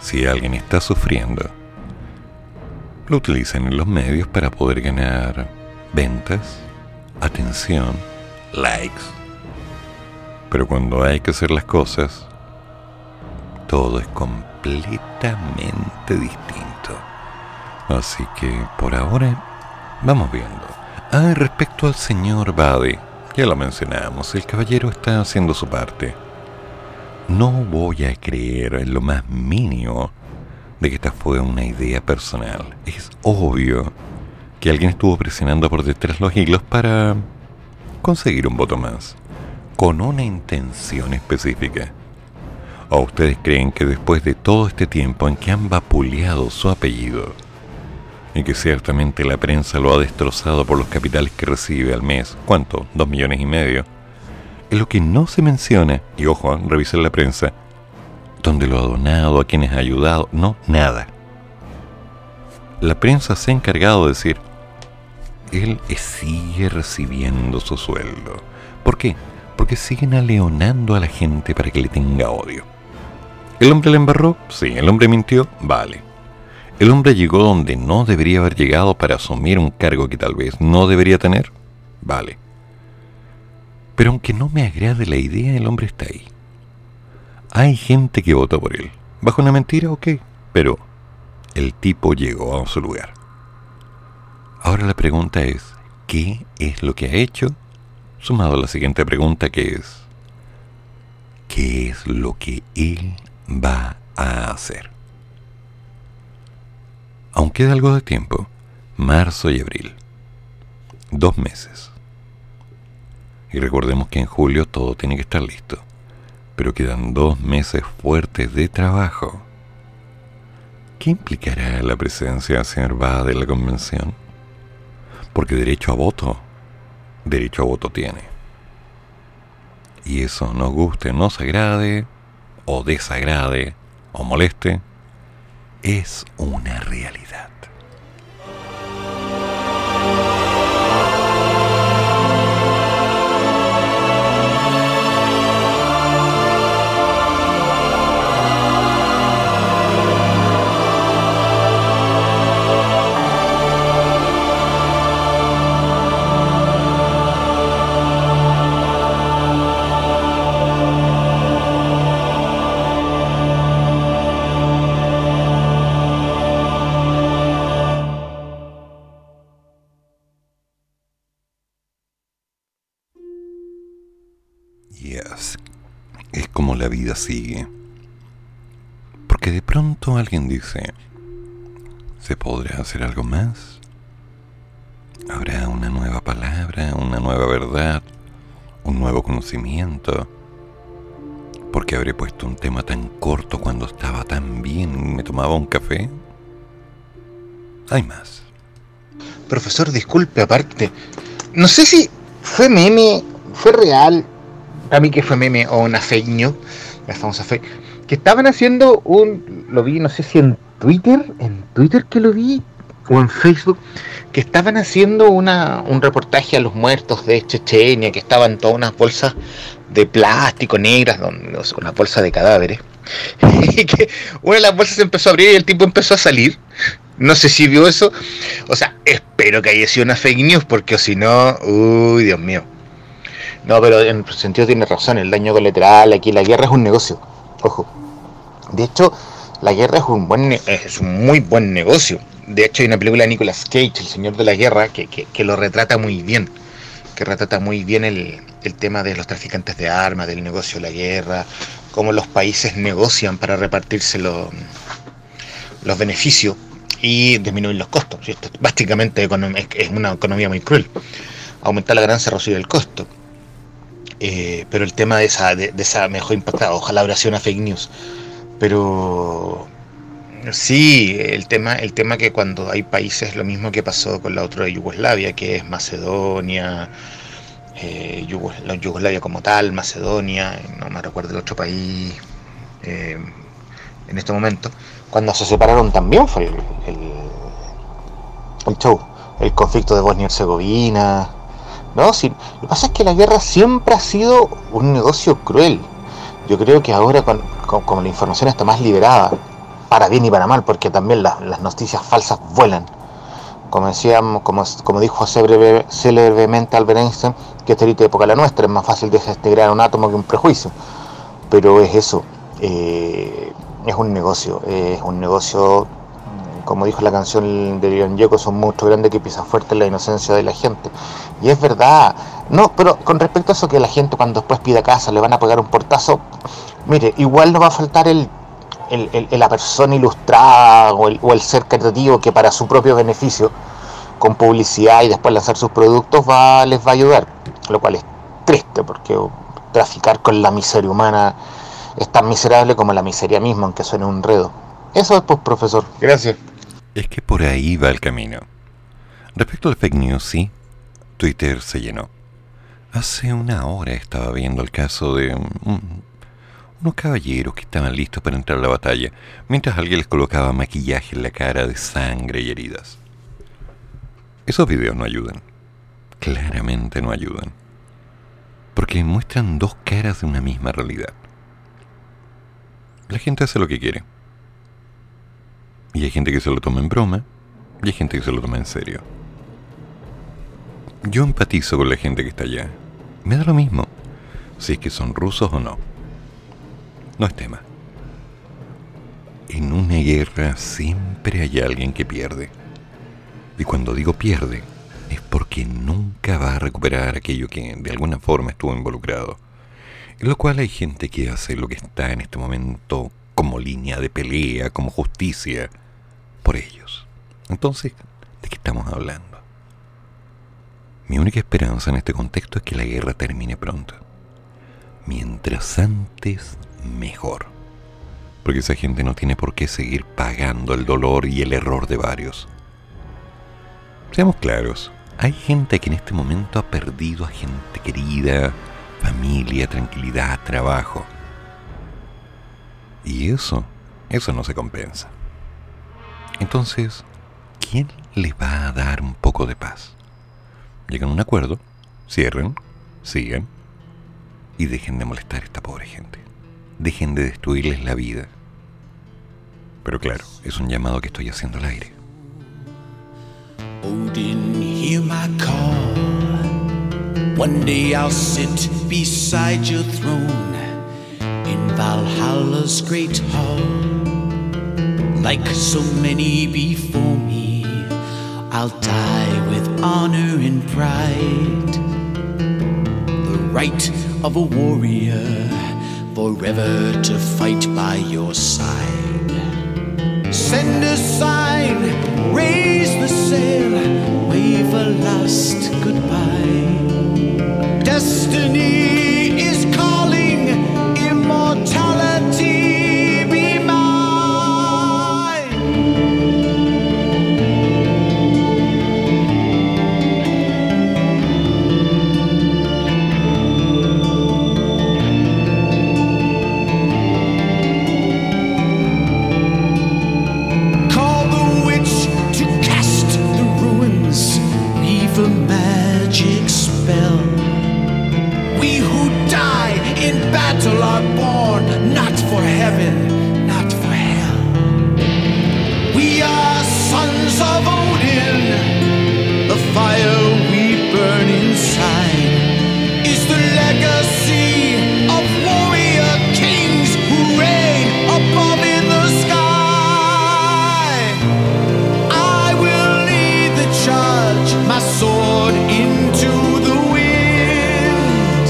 Si alguien está sufriendo, lo utilizan en los medios para poder ganar ventas, atención, likes. Pero cuando hay que hacer las cosas, todo es completamente distinto. Así que por ahora vamos viendo. Ah, respecto al señor Bade, ya lo mencionamos, el caballero está haciendo su parte. No voy a creer en lo más mínimo de que esta fue una idea personal. Es obvio que alguien estuvo presionando por detrás los hilos para conseguir un voto más, con una intención específica. ¿O ustedes creen que después de todo este tiempo en que han vapuleado su apellido, y que ciertamente la prensa lo ha destrozado por los capitales que recibe al mes, ¿cuánto? ¿Dos millones y medio? Lo que no se menciona, y ojo, ¿eh? revisen la prensa, donde lo ha donado, a quienes ha ayudado, no, nada. La prensa se ha encargado de decir, él sigue recibiendo su sueldo. ¿Por qué? Porque siguen aleonando a la gente para que le tenga odio. ¿El hombre le embarró? Sí. ¿El hombre mintió? Vale. ¿El hombre llegó donde no debería haber llegado para asumir un cargo que tal vez no debería tener? Vale. Pero aunque no me agrade la idea, el hombre está ahí. Hay gente que votó por él. ¿Bajo una mentira? Ok. Pero el tipo llegó a su lugar. Ahora la pregunta es, qué es lo que ha hecho, sumado a la siguiente pregunta que es, ¿qué es lo que él va a hacer? Aunque queda algo de tiempo, marzo y abril, dos meses. Y recordemos que en julio todo tiene que estar listo, pero quedan dos meses fuertes de trabajo. ¿Qué implicará la presencia señor de la convención? Porque derecho a voto, derecho a voto tiene. Y eso nos guste, nos agrade, o desagrade, o moleste, es una realidad. La vida sigue. Porque de pronto alguien dice, ¿se podrá hacer algo más? ¿Habrá una nueva palabra, una nueva verdad, un nuevo conocimiento? porque habré puesto un tema tan corto cuando estaba tan bien y me tomaba un café? Hay más. Profesor, disculpe, aparte. No sé si fue meme, fue real, a mí que fue meme o una fake news, la famosa fake, que estaban haciendo un, lo vi, no sé si en Twitter, en Twitter que lo vi, o en Facebook, que estaban haciendo una, un reportaje a los muertos de Chechenia, que estaban todas unas bolsas de plástico negras, una bolsa de cadáveres, y que una de las bolsas se empezó a abrir y el tipo empezó a salir. No sé si vio eso. O sea, espero que haya sido una fake news, porque si no, uy, Dios mío. No, pero en sentido tiene razón, el daño colateral, aquí la guerra es un negocio, ojo. De hecho, la guerra es un buen es un muy buen negocio. De hecho, hay una película de Nicolas Cage, El Señor de la Guerra, que, que, lo retrata muy bien. Que retrata muy bien el, el, tema de los traficantes de armas, del negocio de la guerra, cómo los países negocian para repartirse los, los beneficios y disminuir los costos. Esto básicamente es una economía muy cruel. Aumentar la ganancia, reducir el costo. Eh, pero el tema de esa, de, esa mejor impactada, ojalá hubiera sido una fake news. Pero sí, el tema, el tema que cuando hay países, lo mismo que pasó con la otra de Yugoslavia, que es Macedonia, eh, Yugoslavia como tal, Macedonia, no me recuerdo el otro país eh, en este momento, cuando se separaron también fue el, el, el show, el conflicto de Bosnia y Herzegovina, no, lo que pasa es que la guerra siempre ha sido un negocio cruel. Yo creo que ahora, con, como la información está más liberada, para bien y para mal, porque también las noticias falsas vuelan. Como decíamos, como, como dijo célebremente Albert Einstein, que esta ahorita época la nuestra, es más fácil desintegrar un átomo que un prejuicio. Pero es eso, eh, es un negocio, es un negocio como dijo la canción de Leon Yoko, son mucho grandes que pisa fuerte la inocencia de la gente. Y es verdad. No, pero con respecto a eso que la gente cuando después pida casa le van a pagar un portazo, mire, igual no va a faltar el, la persona ilustrada o el, ser caritativo que para su propio beneficio, con publicidad y después lanzar sus productos, les va a ayudar. Lo cual es triste porque traficar con la miseria humana es tan miserable como la miseria misma, aunque suene un redo. Eso es, pues, profesor. Gracias. Es que por ahí va el camino. Respecto al fake news, sí, Twitter se llenó. Hace una hora estaba viendo el caso de unos caballeros que estaban listos para entrar a la batalla, mientras alguien les colocaba maquillaje en la cara de sangre y heridas. Esos videos no ayudan. Claramente no ayudan. Porque muestran dos caras de una misma realidad. La gente hace lo que quiere. Y hay gente que se lo toma en broma y hay gente que se lo toma en serio. Yo empatizo con la gente que está allá. Me da lo mismo si es que son rusos o no. No es tema. En una guerra siempre hay alguien que pierde. Y cuando digo pierde, es porque nunca va a recuperar aquello que de alguna forma estuvo involucrado. En lo cual hay gente que hace lo que está en este momento como línea de pelea, como justicia, por ellos. Entonces, ¿de qué estamos hablando? Mi única esperanza en este contexto es que la guerra termine pronto. Mientras antes, mejor. Porque esa gente no tiene por qué seguir pagando el dolor y el error de varios. Seamos claros, hay gente que en este momento ha perdido a gente querida, familia, tranquilidad, trabajo. Y eso, eso no se compensa. Entonces, ¿quién les va a dar un poco de paz? Llegan a un acuerdo, cierren, sigan y dejen de molestar a esta pobre gente. Dejen de destruirles la vida. Pero claro, es un llamado que estoy haciendo al aire. Odin, throne in Valhalla's great hall. Like so many before me, I'll die with honor and pride. The right of a warrior, forever to fight by your side. Send a sign, raise the sail, wave a last goodbye. Destiny of Odin. The fire we burn inside is the legacy of warrior kings who reign above in the sky. I will lead the charge, my sword into the wind.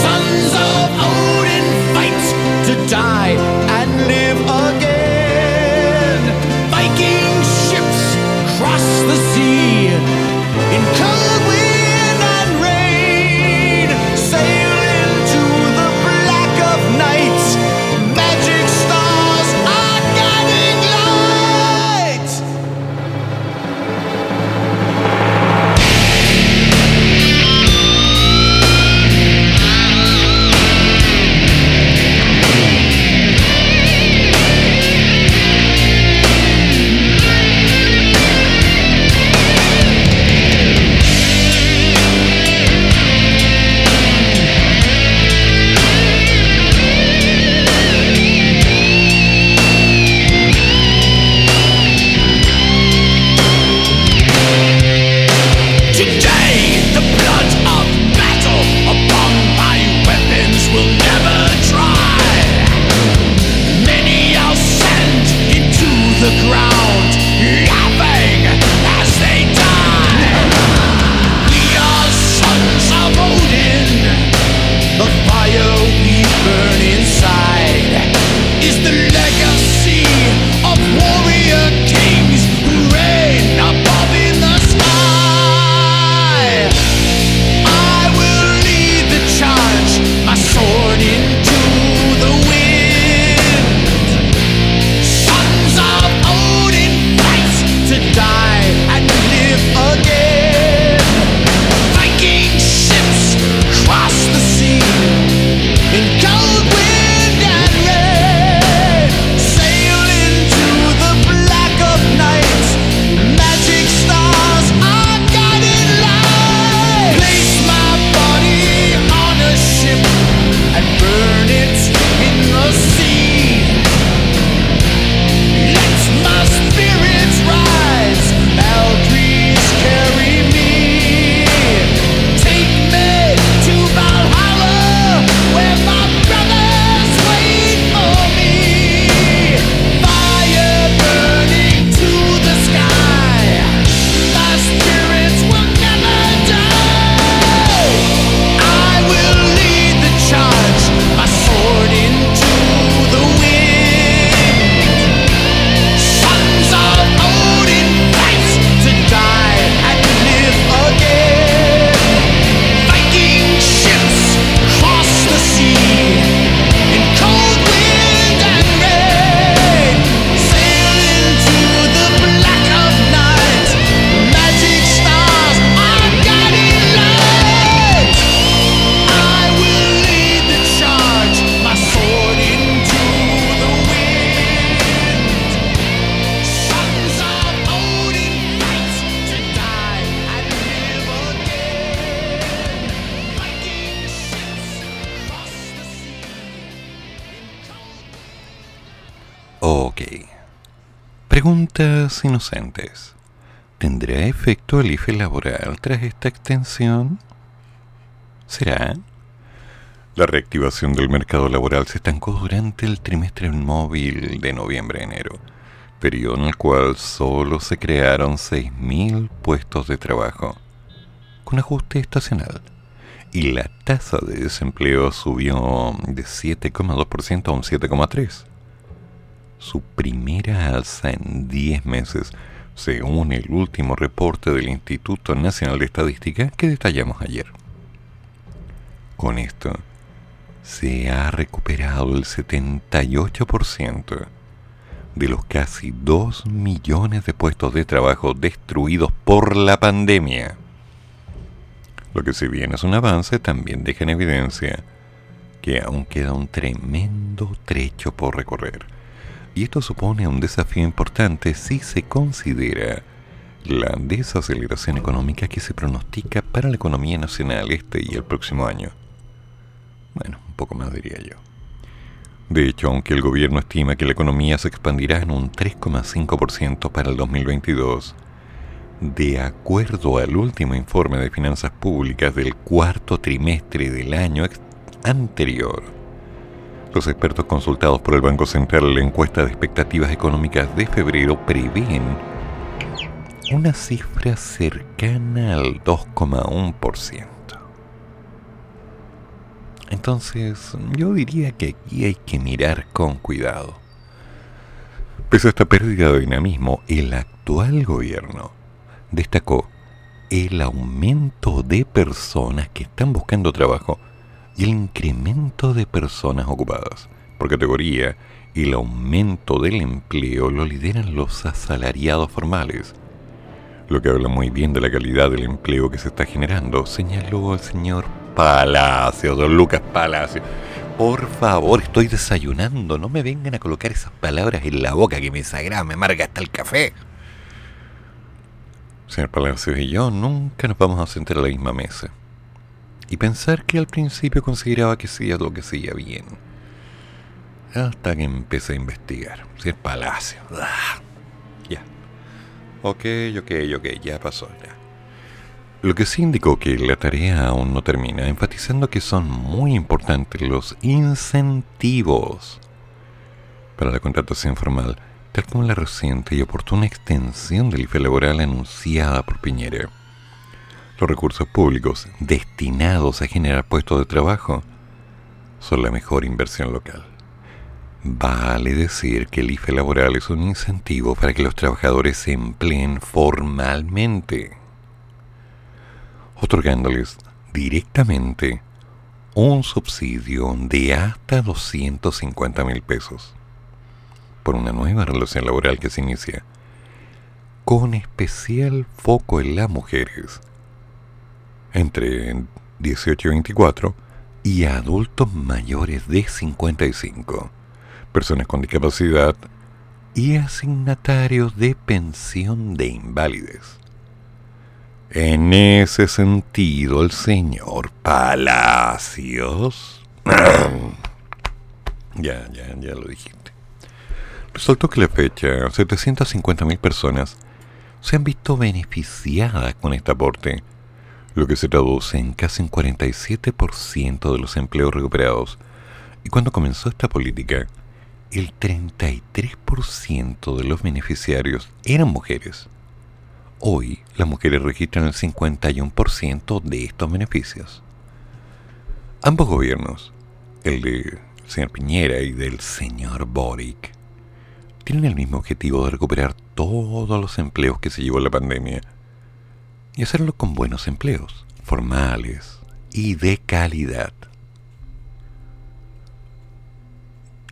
Sons of Odin fight to die and live efecto el IFE laboral tras esta extensión? ¿Será? La reactivación del mercado laboral se estancó durante el trimestre móvil de noviembre-enero, periodo en el cual solo se crearon 6.000 puestos de trabajo, con ajuste estacional, y la tasa de desempleo subió de 7,2% a un 7,3%. Su primera alza en 10 meses, según el último reporte del Instituto Nacional de Estadística que detallamos ayer. Con esto, se ha recuperado el 78% de los casi 2 millones de puestos de trabajo destruidos por la pandemia. Lo que si bien es un avance, también deja en evidencia que aún queda un tremendo trecho por recorrer. Y esto supone un desafío importante si se considera la desaceleración económica que se pronostica para la economía nacional este y el próximo año. Bueno, un poco más diría yo. De hecho, aunque el gobierno estima que la economía se expandirá en un 3,5% para el 2022, de acuerdo al último informe de finanzas públicas del cuarto trimestre del año anterior, los expertos consultados por el Banco Central en la encuesta de expectativas económicas de febrero prevén una cifra cercana al 2,1%. Entonces, yo diría que aquí hay que mirar con cuidado. Pese a esta pérdida de dinamismo, el actual gobierno destacó el aumento de personas que están buscando trabajo y el incremento de personas ocupadas. Por categoría, el aumento del empleo lo lideran los asalariados formales, lo que habla muy bien de la calidad del empleo que se está generando, señaló el señor Palacio, don Lucas Palacio. Por favor, estoy desayunando. No me vengan a colocar esas palabras en la boca que me sagrada, me amarga hasta el café. Señor Palacio y yo nunca nos vamos a sentar a la misma mesa. Y pensar que al principio consideraba que hacía lo que hacía bien. Hasta que empecé a investigar. Señor Palacio. Ah, ya. Ok, ok, ok, ya pasó. Ya. Lo que sí indicó que la tarea aún no termina, enfatizando que son muy importantes los incentivos para la contratación formal, tal como la reciente y oportuna extensión del IFE laboral anunciada por Piñera. Los recursos públicos destinados a generar puestos de trabajo son la mejor inversión local. Vale decir que el IFE laboral es un incentivo para que los trabajadores se empleen formalmente otorgándoles directamente un subsidio de hasta 250 mil pesos por una nueva relación laboral que se inicia, con especial foco en las mujeres entre 18 y 24 y adultos mayores de 55, personas con discapacidad y asignatarios de pensión de inválides. En ese sentido, el señor Palacios... ya, ya, ya lo dijiste. Resultó que la fecha, 750.000 personas se han visto beneficiadas con este aporte, lo que se traduce en casi un 47% de los empleos recuperados. Y cuando comenzó esta política, el 33% de los beneficiarios eran mujeres Hoy las mujeres registran el 51% de estos beneficios. Ambos gobiernos, el de señor Piñera y del señor Boric, tienen el mismo objetivo de recuperar todos los empleos que se llevó la pandemia y hacerlo con buenos empleos, formales y de calidad.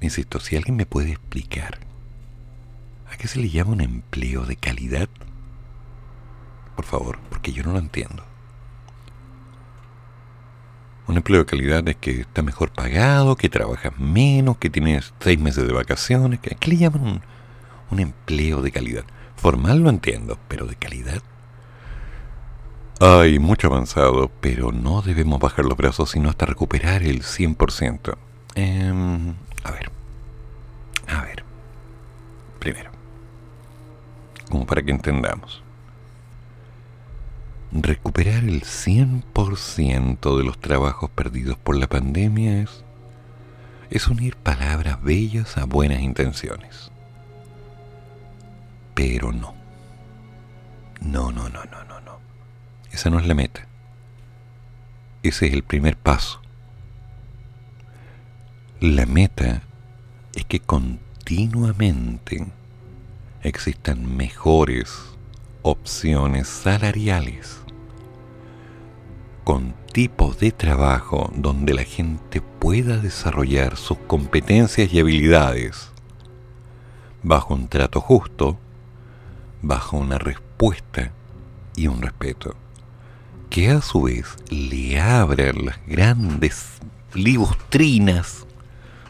Insisto, si alguien me puede explicar a qué se le llama un empleo de calidad, por favor, porque yo no lo entiendo. Un empleo de calidad es que está mejor pagado, que trabajas menos, que tienes seis meses de vacaciones. ¿Qué, le llaman un, un empleo de calidad? Formal lo entiendo, pero de calidad. Hay mucho avanzado, pero no debemos bajar los brazos sino hasta recuperar el 100%. Eh, a ver. A ver. Primero, como para que entendamos, recuperar el 100% de los trabajos perdidos por la pandemia es, es unir palabras bellas a buenas intenciones. Pero. No, no, no, no, no, no. Esa no es la meta. Ese es el primer paso. La meta es que continuamente existan mejores opciones salariales con tipos de trabajo donde la gente pueda desarrollar sus competencias y habilidades bajo un trato justo, bajo una respuesta y un respeto, que a su vez le abran las grandes libustrinas,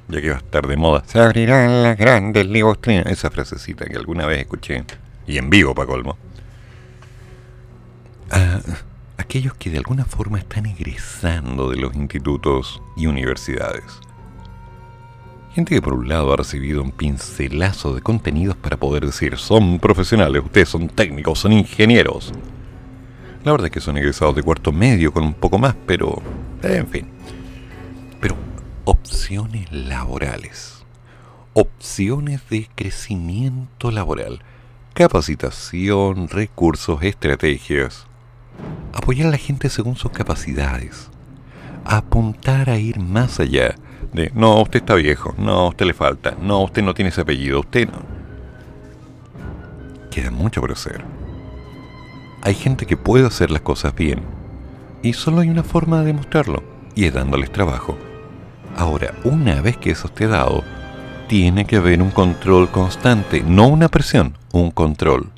ya que va a estar de moda, se abrirán las grandes libustrinas, esa frasecita que alguna vez escuché, y en vivo para colmo, a aquellos que de alguna forma están egresando de los institutos y universidades. Gente que por un lado ha recibido un pincelazo de contenidos para poder decir, son profesionales, ustedes son técnicos, son ingenieros. La verdad es que son egresados de cuarto medio con un poco más, pero en fin. Pero opciones laborales, opciones de crecimiento laboral, capacitación, recursos, estrategias. Apoyar a la gente según sus capacidades. Apuntar a ir más allá de, no, usted está viejo, no, usted le falta, no, usted no tiene ese apellido, usted no. Queda mucho por hacer. Hay gente que puede hacer las cosas bien y solo hay una forma de demostrarlo y es dándoles trabajo. Ahora, una vez que eso esté dado, tiene que haber un control constante, no una presión, un control,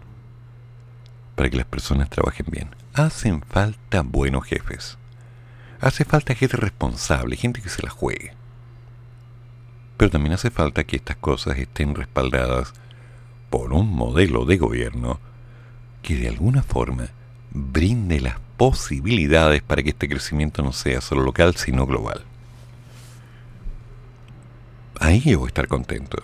para que las personas trabajen bien. Hacen falta buenos jefes. Hace falta gente responsable, gente que se la juegue. Pero también hace falta que estas cosas estén respaldadas por un modelo de gobierno que de alguna forma brinde las posibilidades para que este crecimiento no sea solo local, sino global. Ahí yo voy a estar contento.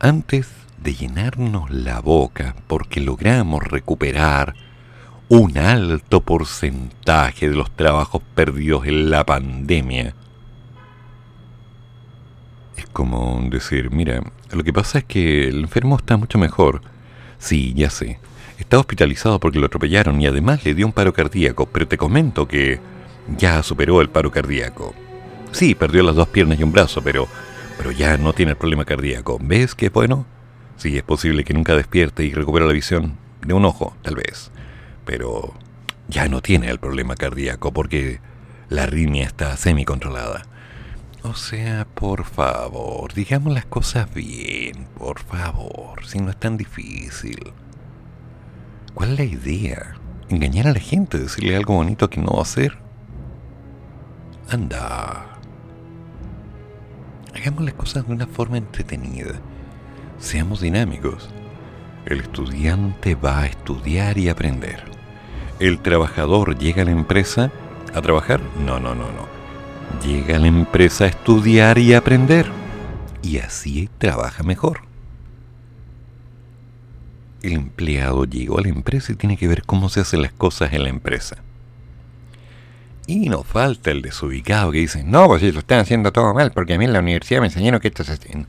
Antes de llenarnos la boca porque logramos recuperar un alto porcentaje de los trabajos perdidos en la pandemia, es como decir, mira, lo que pasa es que el enfermo está mucho mejor. Sí, ya sé. Está hospitalizado porque lo atropellaron y además le dio un paro cardíaco, pero te comento que ya superó el paro cardíaco. Sí, perdió las dos piernas y un brazo, pero, pero ya no tiene el problema cardíaco. ¿Ves qué bueno? Sí, es posible que nunca despierte y recupere la visión de un ojo, tal vez. Pero ya no tiene el problema cardíaco porque la arritmia está semi-controlada. O sea, por favor, digamos las cosas bien, por favor, si no es tan difícil. ¿Cuál es la idea? ¿Engañar a la gente? ¿Decirle algo bonito que no va a hacer? Anda. Hagamos las cosas de una forma entretenida. Seamos dinámicos. El estudiante va a estudiar y aprender. El trabajador llega a la empresa a trabajar. No, no, no, no llega a la empresa a estudiar y aprender. Y así trabaja mejor. El empleado llegó a la empresa y tiene que ver cómo se hacen las cosas en la empresa. Y no falta el desubicado que dice, no, pues si lo están haciendo todo mal, porque a mí en la universidad me enseñaron que esto se hace.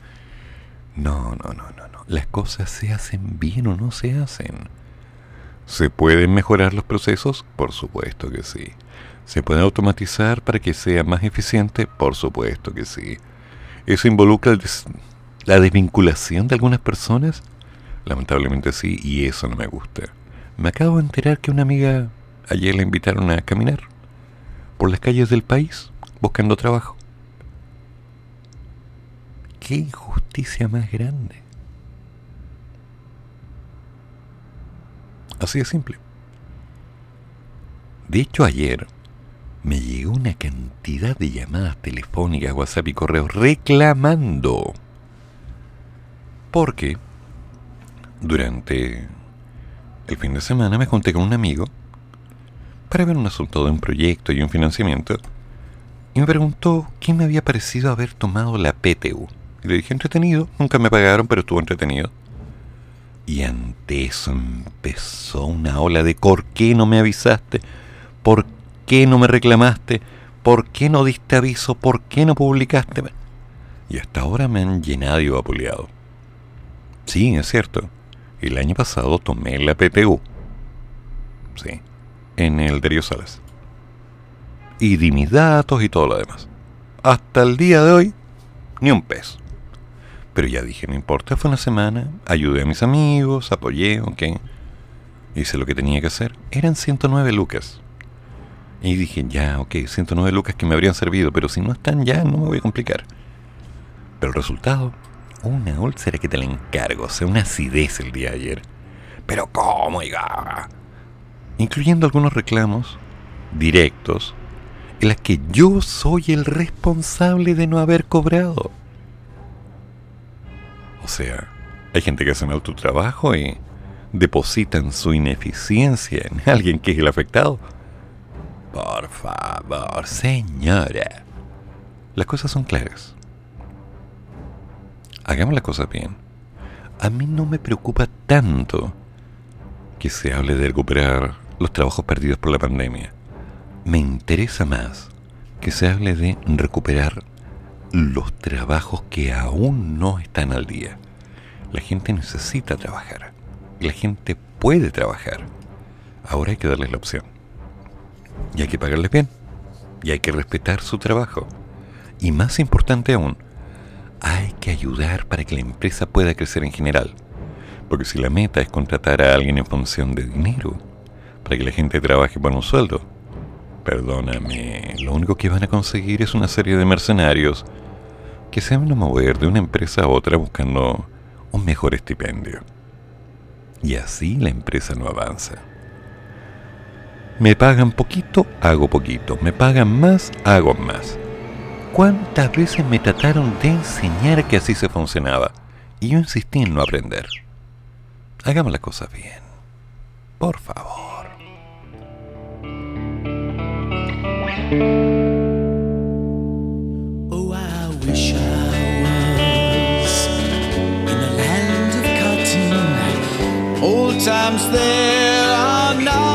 No, no, no, no, no. Las cosas se hacen bien o no se hacen. ¿Se pueden mejorar los procesos? Por supuesto que sí. ¿Se puede automatizar para que sea más eficiente? Por supuesto que sí. ¿Eso involucra la desvinculación de algunas personas? Lamentablemente sí, y eso no me gusta. Me acabo de enterar que una amiga ayer la invitaron a caminar por las calles del país buscando trabajo. ¿Qué injusticia más grande? Así de simple. De hecho, ayer me llegó una cantidad de llamadas telefónicas, WhatsApp y correos reclamando. Porque durante el fin de semana me junté con un amigo para ver un asunto de un proyecto y un financiamiento y me preguntó qué me había parecido haber tomado la PTU. Y le dije entretenido, nunca me pagaron, pero estuvo entretenido. Y ante eso empezó una ola de ¿por qué no me avisaste? ¿Por qué no me reclamaste? ¿Por qué no diste aviso? ¿Por qué no publicaste? Y hasta ahora me han llenado y vapuleado. Sí, es cierto. El año pasado tomé la PTU. Sí, en el Darío Salas. Y di mis datos y todo lo demás. Hasta el día de hoy, ni un peso. Pero ya dije, no importa, fue una semana, ayudé a mis amigos, apoyé, ok. Hice lo que tenía que hacer. Eran 109 lucas. Y dije, ya, ok, 109 lucas que me habrían servido, pero si no están ya, no me voy a complicar. Pero el resultado, una úlcera que te la encargo, o sea, una acidez el día de ayer. Pero ¿cómo, oiga? Incluyendo algunos reclamos directos en las que yo soy el responsable de no haber cobrado. O sea, hay gente que hace mal tu trabajo y depositan su ineficiencia en alguien que es el afectado. Por favor, señora. Las cosas son claras. Hagamos las cosas bien. A mí no me preocupa tanto que se hable de recuperar los trabajos perdidos por la pandemia. Me interesa más que se hable de recuperar los trabajos que aún no están al día. La gente necesita trabajar. La gente puede trabajar. Ahora hay que darles la opción. Y hay que pagarles bien. Y hay que respetar su trabajo. Y más importante aún, que ayudar para que la empresa pueda crecer en general. Porque si la meta es contratar a alguien en función de dinero, para que la gente trabaje por un sueldo, perdóname, lo único que van a conseguir es una serie de mercenarios que se van a mover de una empresa a otra buscando un mejor estipendio. Y así la empresa no avanza. Me pagan poquito, hago poquito. Me pagan más, hago más. ¿Cuántas veces me trataron de enseñar que así se funcionaba? Y yo insistí en no aprender. Hagamos las cosas bien. Por favor. Oh, I wish I was. Old times there are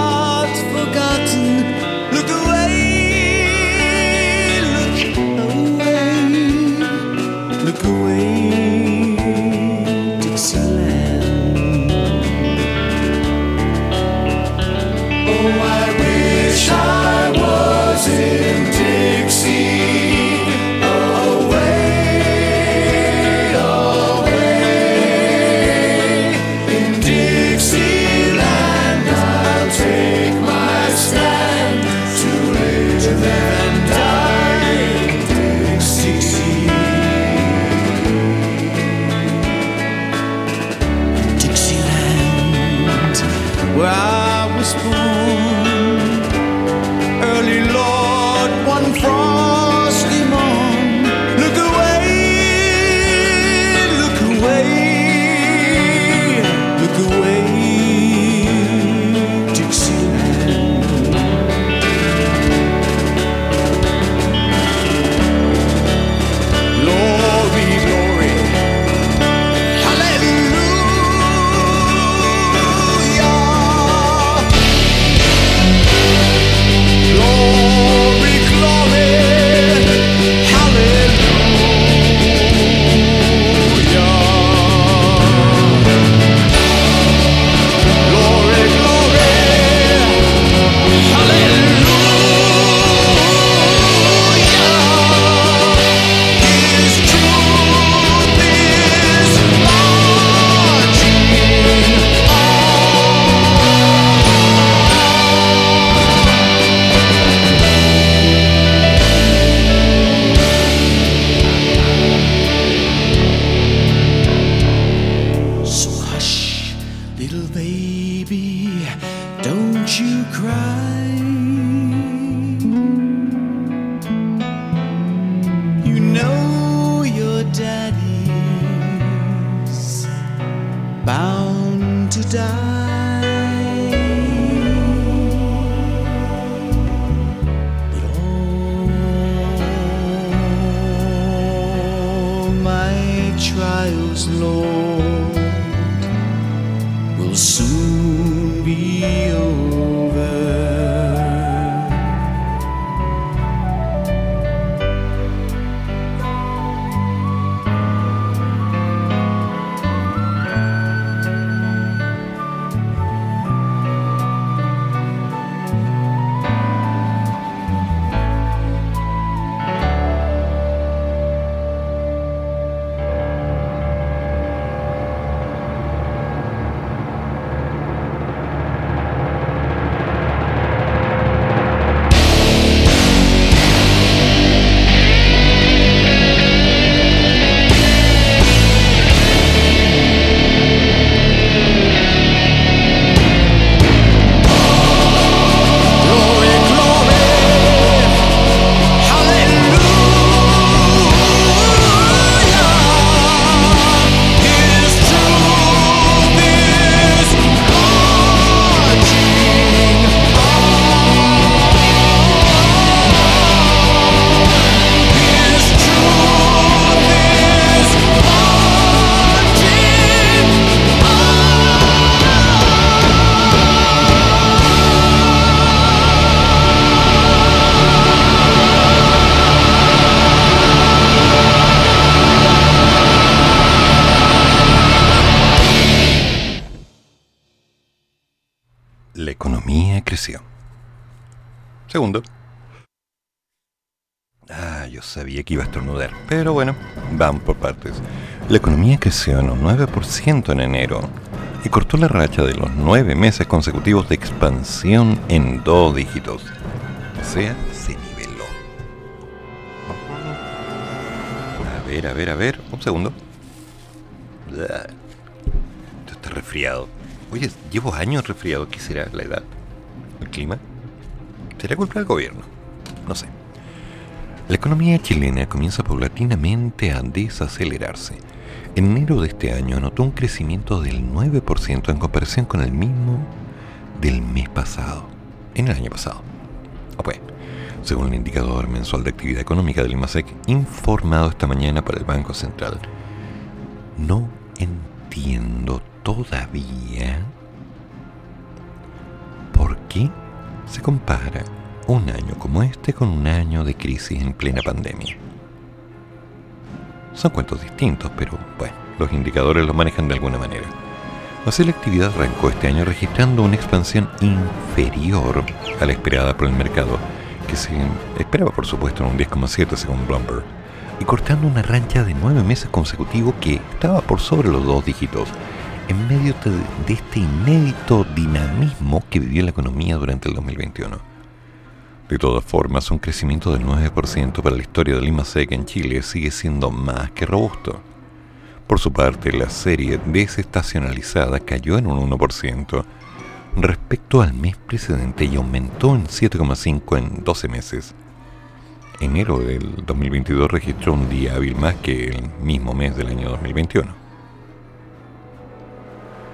Pero bueno, vamos por partes. La economía creció en un 9% en enero y cortó la racha de los nueve meses consecutivos de expansión en dos dígitos. O sea, se niveló. A ver, a ver, a ver. Un segundo. Esto está resfriado. Oye, llevo años resfriado. ¿Qué será la edad? ¿El clima? ¿Será culpa del gobierno? No sé. La economía chilena comienza paulatinamente a desacelerarse. En enero de este año anotó un crecimiento del 9% en comparación con el mismo del mes pasado, en el año pasado. Ah, pues, según el indicador mensual de actividad económica del IMASEC, informado esta mañana por el Banco Central. No entiendo todavía por qué se compara un año como este con un año de crisis en plena pandemia. Son cuentos distintos, pero bueno, los indicadores los manejan de alguna manera. Así la actividad arrancó este año registrando una expansión inferior a la esperada por el mercado, que se esperaba por supuesto en un 10,7 según Bloomberg, y cortando una rancha de nueve meses consecutivos que estaba por sobre los dos dígitos, en medio de, este inédito dinamismo que vivió la economía durante el 2021. De todas formas, un crecimiento del 9% para la historia del IMASEC en Chile sigue siendo más que robusto. Por su parte, la serie desestacionalizada cayó en un 1% respecto al mes precedente y aumentó en 7,5 en 12 meses. Enero del 2022 registró un día hábil más que el mismo mes del año 2021.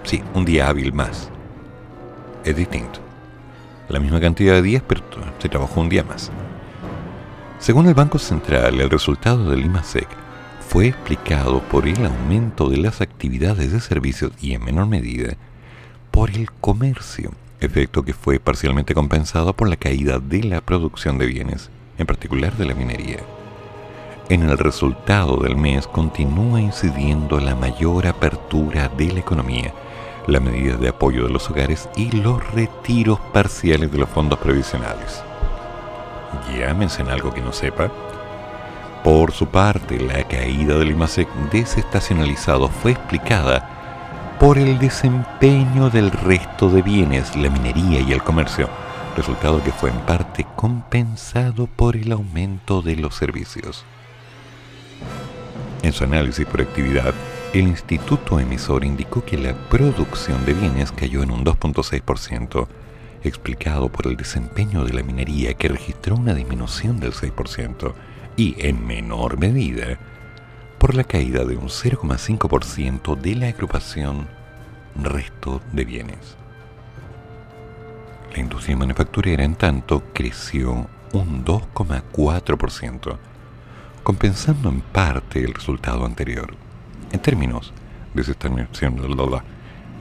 Sí, un día hábil más. Es distinto. La misma cantidad de días, pero se trabajó un día más. Según el Banco Central, el resultado del IMASEC fue explicado por el aumento de las actividades de servicios y en menor medida por el comercio, efecto que fue parcialmente compensado por la caída de la producción de bienes, en particular de la minería. En el resultado del mes continúa incidiendo la mayor apertura de la economía, las medidas de apoyo de los hogares y los retiros parciales de los fondos previsionales. Llámense en algo que no sepa. Por su parte, la caída del IMASEC desestacionalizado fue explicada por el desempeño del resto de bienes, la minería y el comercio, resultado que fue en parte compensado por el aumento de los servicios. En su análisis por actividad, el instituto emisor indicó que la producción de bienes cayó en un 2.6%, explicado por el desempeño de la minería que registró una disminución del 6% y, en menor medida, por la caída de un 0,5% de la agrupación resto de bienes. La industria manufacturera, en tanto, creció un 2,4%, compensando en parte el resultado anterior. En términos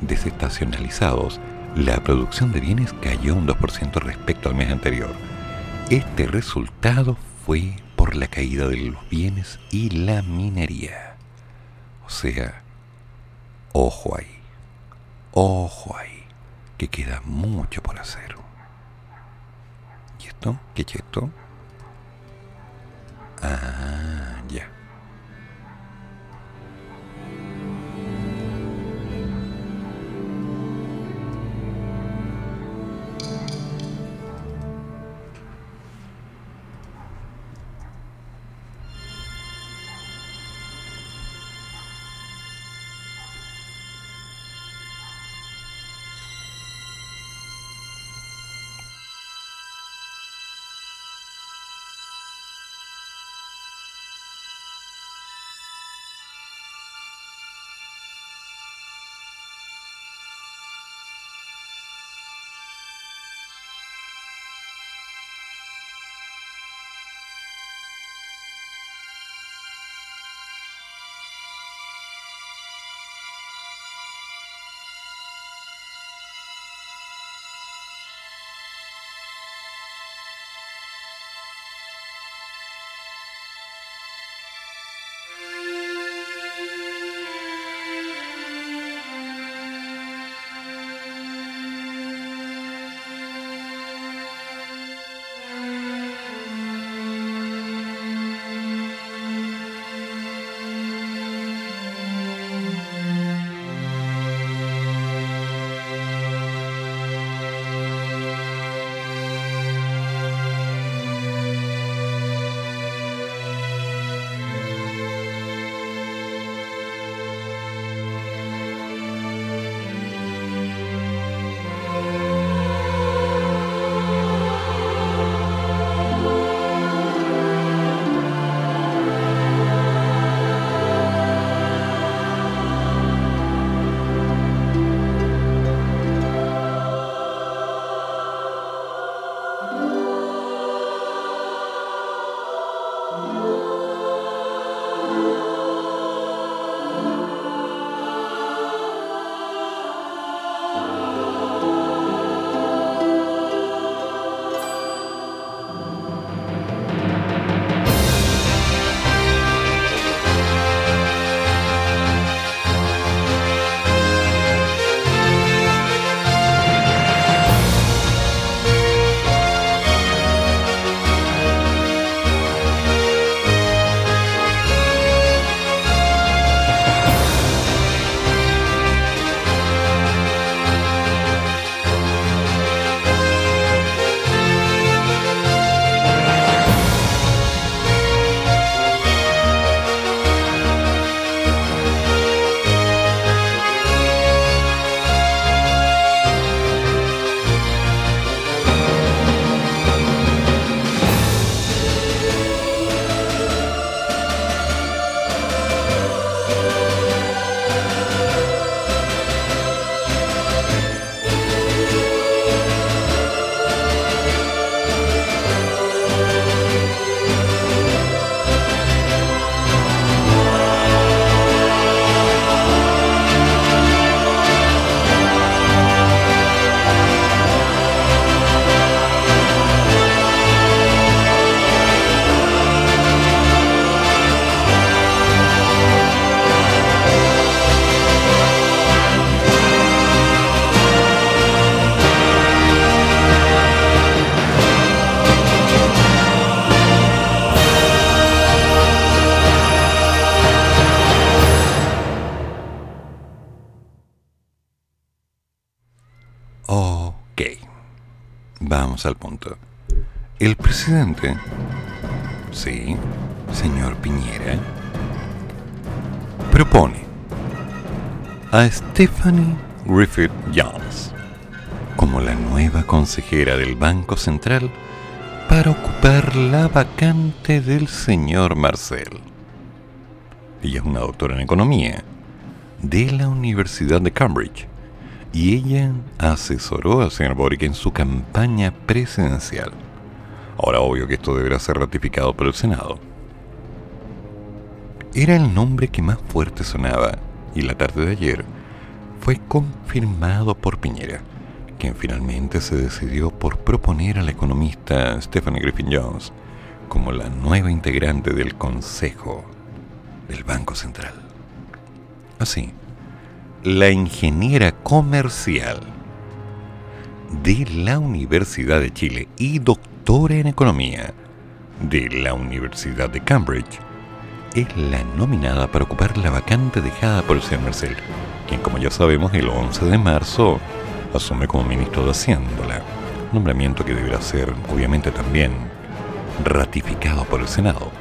desestacionalizados, la producción de bienes cayó un 2% respecto al mes anterior. Este resultado fue por la caída de los bienes y la minería. O sea, ojo ahí, ojo ahí, que queda mucho por hacer. ¿Y esto? ¿Qué es esto? Ah, ya. Presidente, sí, señor Piñera, propone a Stephanie Griffith Jones como la nueva consejera del Banco Central para ocupar la vacante del señor Marcel. Ella es una doctora en economía de la Universidad de Cambridge y ella asesoró al señor Boric en su campaña presidencial. Ahora obvio que esto deberá ser ratificado por el Senado. Era el nombre que más fuerte sonaba y la tarde de ayer fue confirmado por Piñera, quien finalmente se decidió por proponer a la economista Stephanie Griffin Jones como la nueva integrante del Consejo del Banco Central. Así, la ingeniera comercial de la Universidad de Chile y doctora en economía de la Universidad de Cambridge es la nominada para ocupar la vacante dejada por el señor Marcel, quien como ya sabemos el 11 de marzo asume como ministro de Hacienda, nombramiento que deberá ser obviamente también ratificado por el Senado.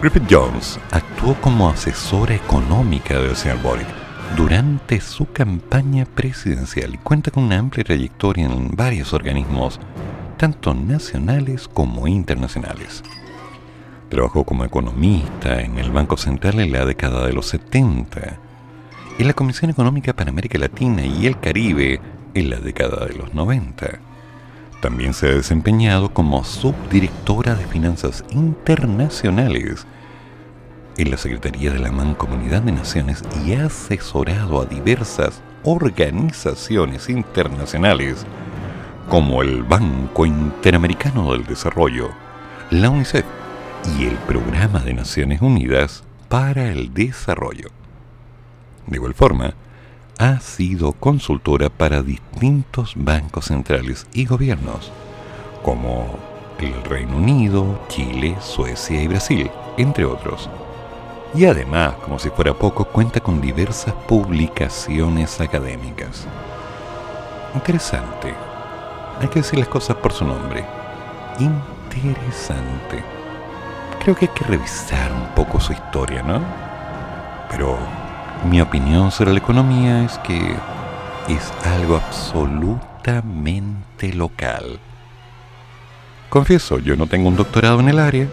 Griffith Jones actuó como asesora económica del señor Boric durante su campaña presidencial y cuenta con una amplia trayectoria en varios organismos, tanto nacionales como internacionales. Trabajó como economista en el Banco Central en la década de los 70, en la Comisión Económica para América Latina y el Caribe en la década de los 90. También se ha desempeñado como subdirectora de Finanzas Internacionales en la Secretaría de la Mancomunidad de Naciones y ha asesorado a diversas organizaciones internacionales como el Banco Interamericano del Desarrollo, la UNICEF y el Programa de Naciones Unidas para el Desarrollo. De igual forma, ha sido consultora para distintos bancos centrales y gobiernos, como el Reino Unido, Chile, Suecia y Brasil, entre otros. Y además, como si fuera poco, cuenta con diversas publicaciones académicas. Interesante. Hay que decir las cosas por su nombre. Interesante. Creo que hay que revisar un poco su historia, ¿no? Pero mi opinión sobre la economía es que es algo absolutamente local. Confieso, yo no tengo un doctorado en el área,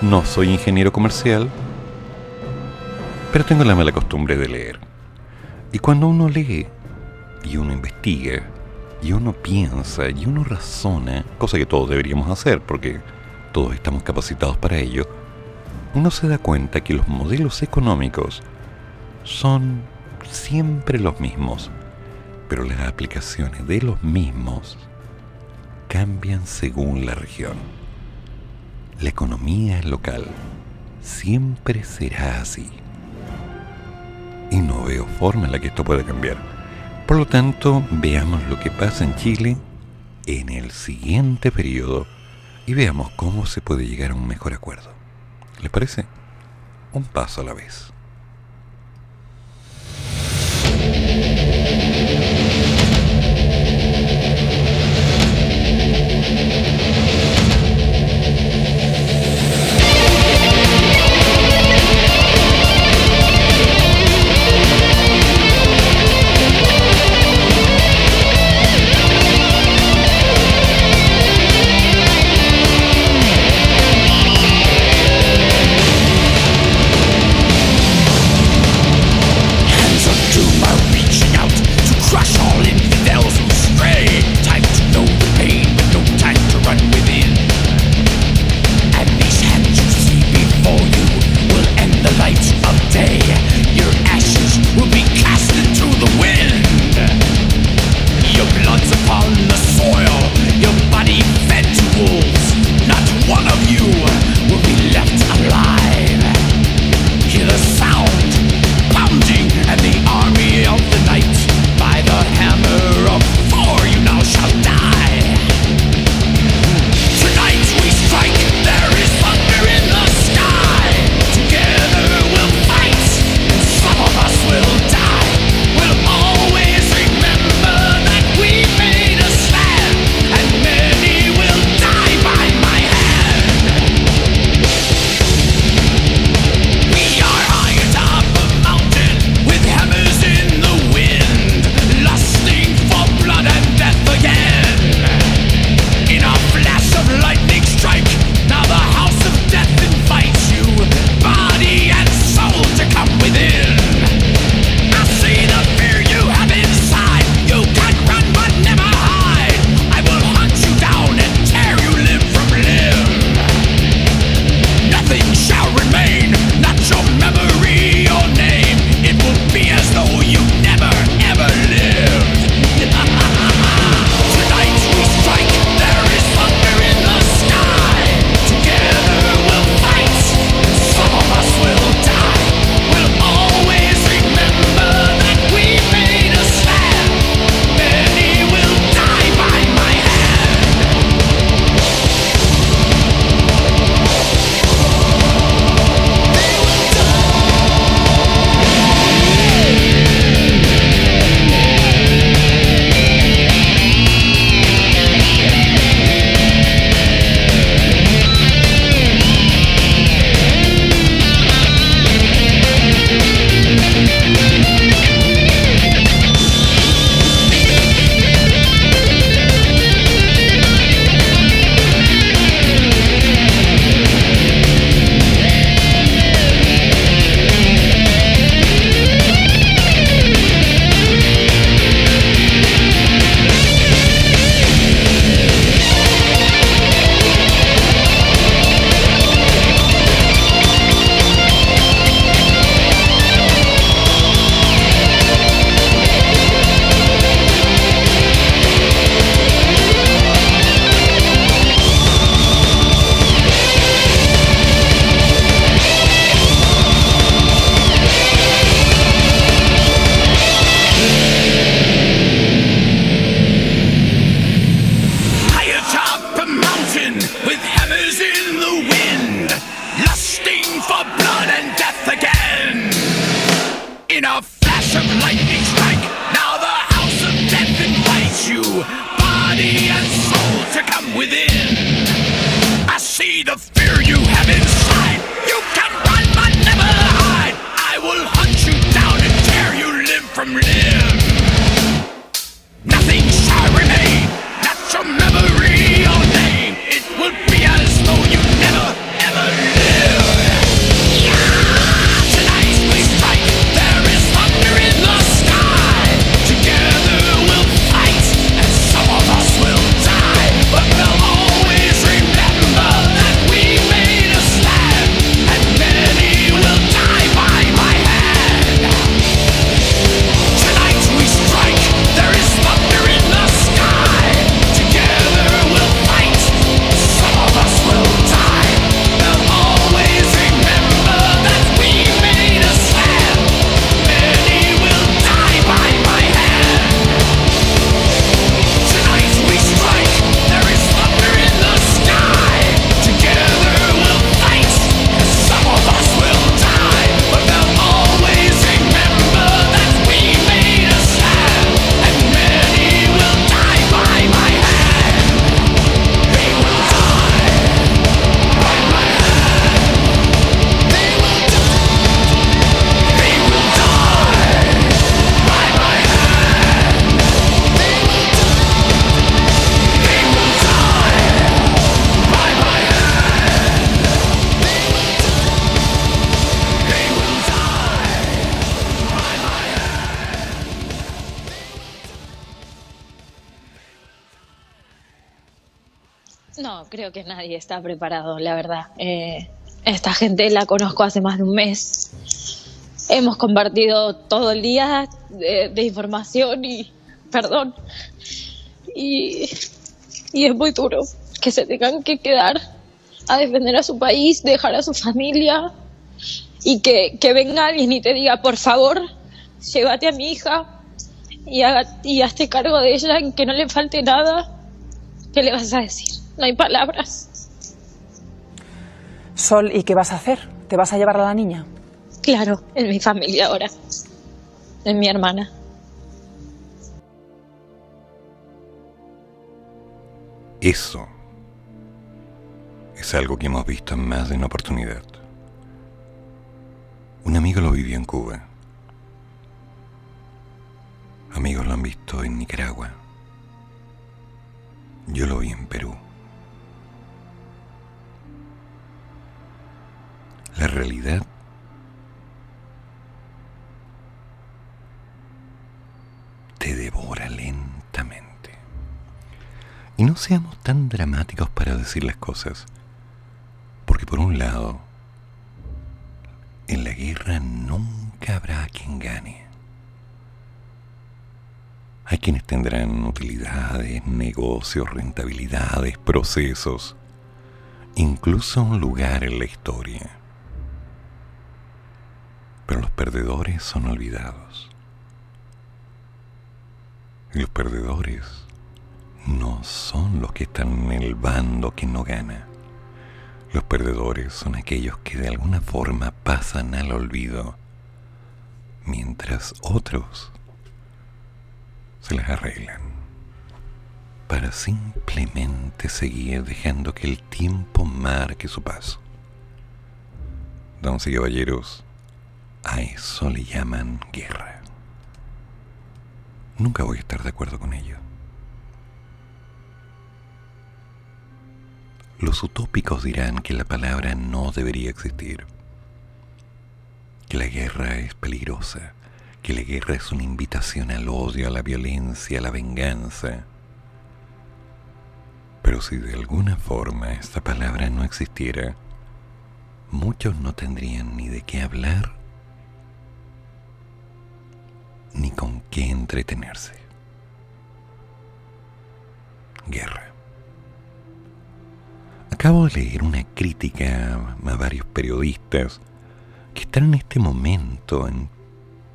no soy ingeniero comercial, pero tengo la mala costumbre de leer. Y cuando uno lee, y uno investiga, y uno piensa, y uno razona, cosa que todos deberíamos hacer porque todos estamos capacitados para ello, uno se da cuenta que los modelos económicos son siempre los mismos, pero las aplicaciones de los mismos cambian según la región. La economía local siempre será así y no veo forma en la que esto pueda cambiar. Por lo tanto, veamos lo que pasa en Chile en el siguiente periodo y veamos cómo se puede llegar a un mejor acuerdo. ¿Les parece? Un paso a la vez. Preparado, la verdad. Eh, esta gente la conozco hace más de un mes. Hemos compartido todo el día de, de información y perdón. Y, y es muy duro que se tengan que quedar a defender a su país, dejar a su familia y que, que venga alguien y te diga, por favor, llévate a mi hija y, haga, y hazte cargo de ella, que no le falte nada. ¿Qué le vas a decir? No hay palabras. Sol, ¿y qué vas a hacer? ¿Te vas a llevar a la niña? Claro, en mi familia ahora. En mi hermana. Eso es algo que hemos visto en más de una oportunidad. Un amigo lo vivió en Cuba. Amigos lo han visto en Nicaragua. Yo lo vi en Perú. Realidad te devora lentamente. Y no seamos tan dramáticos para decir las cosas. Porque por un lado, en la guerra nunca habrá quien gane. Hay quienes tendrán utilidades, negocios, rentabilidades, procesos, incluso un lugar en la historia. Pero los perdedores son olvidados. Y los perdedores no son los que están en el bando que no gana. Los perdedores son aquellos que de alguna forma pasan al olvido, mientras otros se las arreglan para simplemente seguir dejando que el tiempo marque su paso. Damas y caballeros, a eso le llaman guerra. Nunca voy a estar de acuerdo con ello. Los utópicos dirán que la palabra no debería existir, que la guerra es peligrosa, que la guerra es una invitación al odio, a la violencia, a la venganza. Pero si de alguna forma esta palabra no existiera, muchos no tendrían ni de qué hablar ni con qué entretenerse. Guerra. Acabo de leer una crítica a varios periodistas que están en este momento en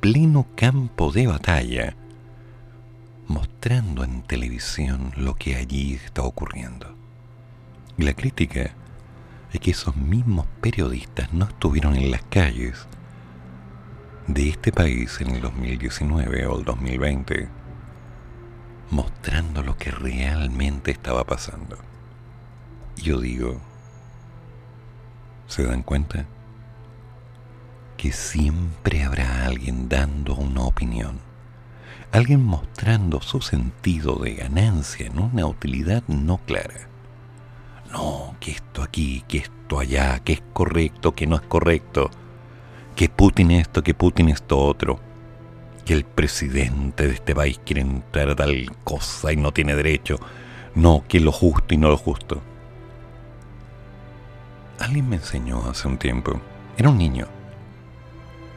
pleno campo de batalla, mostrando en televisión lo que allí está ocurriendo. Y la crítica es que esos mismos periodistas no estuvieron en las calles de este país en el 2019 o el 2020, mostrando lo que realmente estaba pasando. Yo digo, ¿se dan cuenta? Que siempre habrá alguien dando una opinión, alguien mostrando su sentido de ganancia en una utilidad no clara. No, que esto aquí, que esto allá, que es correcto, que no es correcto que Putin esto, que Putin esto otro, que el presidente de este país quiere entrar a tal cosa y no tiene derecho, no, que lo justo y no lo justo. Alguien me enseñó hace un tiempo, era un niño,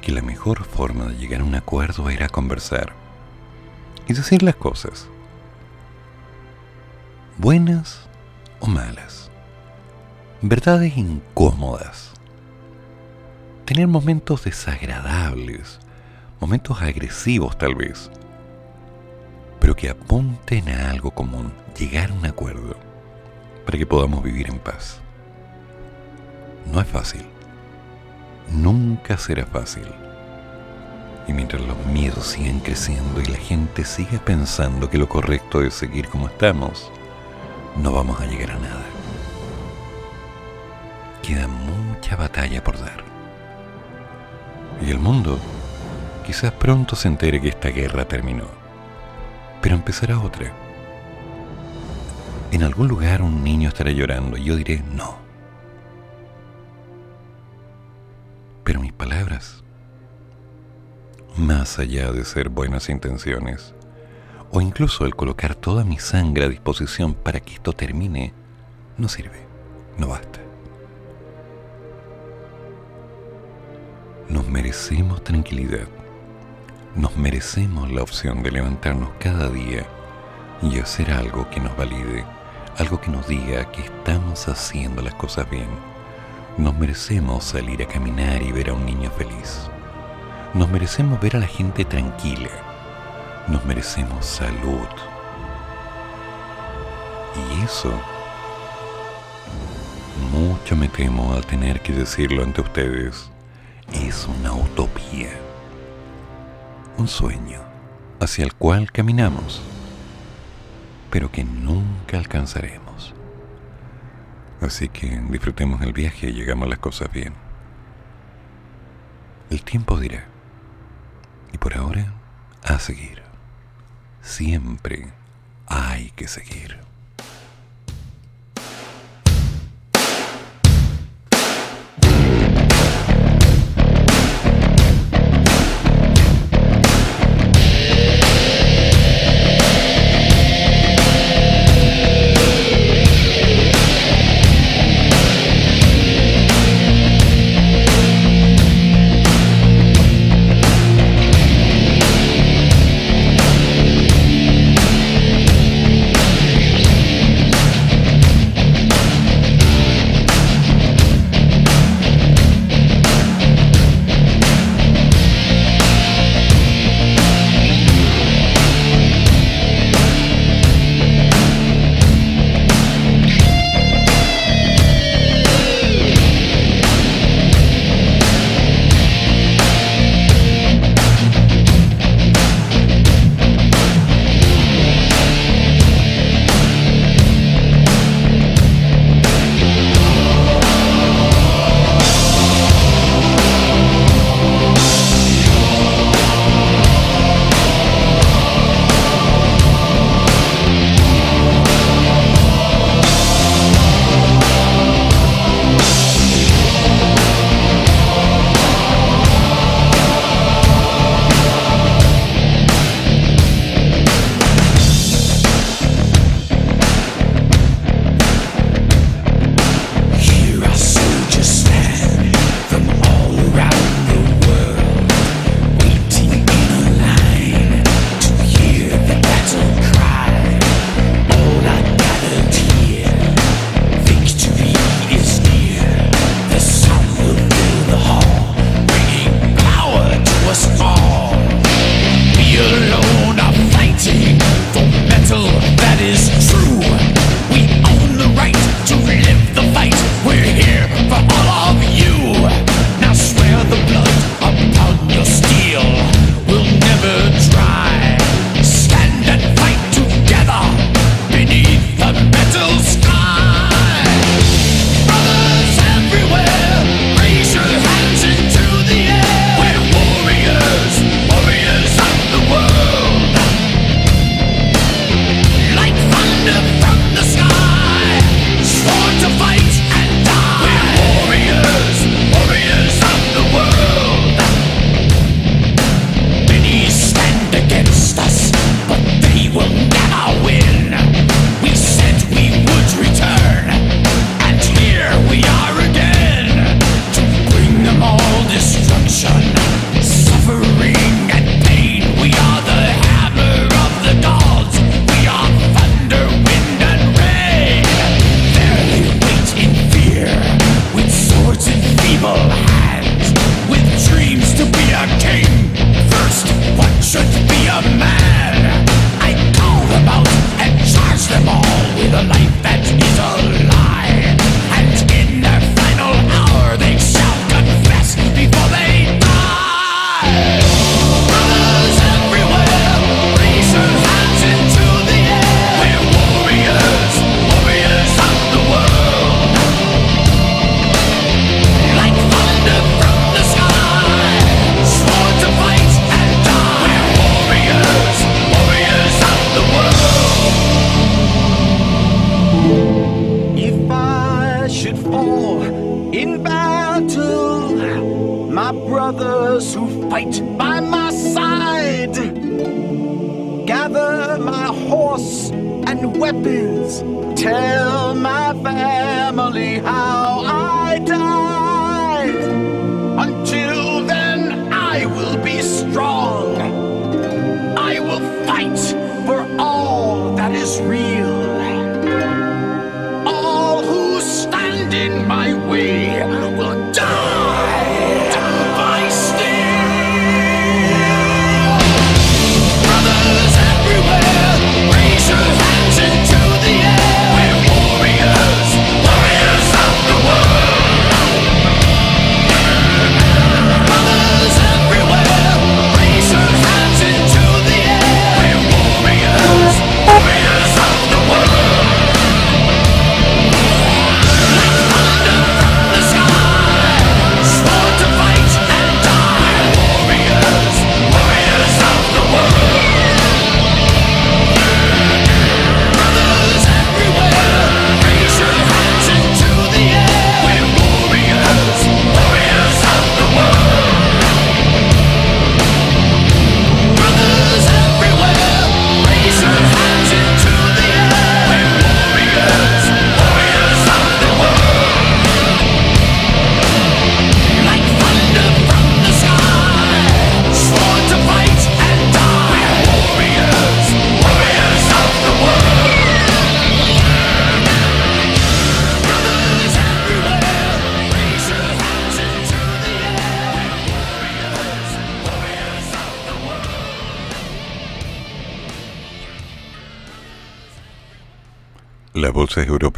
que la mejor forma de llegar a un acuerdo era conversar y decir las cosas, buenas o malas, verdades incómodas tener momentos desagradables, momentos agresivos tal vez, pero que apunten a algo común, llegar a un acuerdo, para que podamos vivir en paz. No es fácil, nunca será fácil. Y mientras los miedos sigan creciendo y la gente siga pensando que lo correcto es seguir como estamos, no vamos a llegar a nada. Queda mucha batalla por dar. Y el mundo quizás pronto se entere que esta guerra terminó. Pero empezará otra. En algún lugar un niño estará llorando y yo diré no. Pero mis palabras, más allá de ser buenas intenciones, o incluso el colocar toda mi sangre a disposición para que esto termine, no sirve, no basta. Nos merecemos tranquilidad. Nos merecemos la opción de levantarnos cada día y hacer algo que nos valide, algo que nos diga que estamos haciendo las cosas bien. Nos merecemos salir a caminar y ver a un niño feliz. Nos merecemos ver a la gente tranquila. Nos merecemos salud. Y eso, mucho me temo al tener que decirlo ante ustedes, es una utopía, un sueño hacia el cual caminamos, pero que nunca alcanzaremos. Así que disfrutemos el viaje y llegamos las cosas bien. El tiempo dirá, y por ahora, a seguir. Siempre hay que seguir.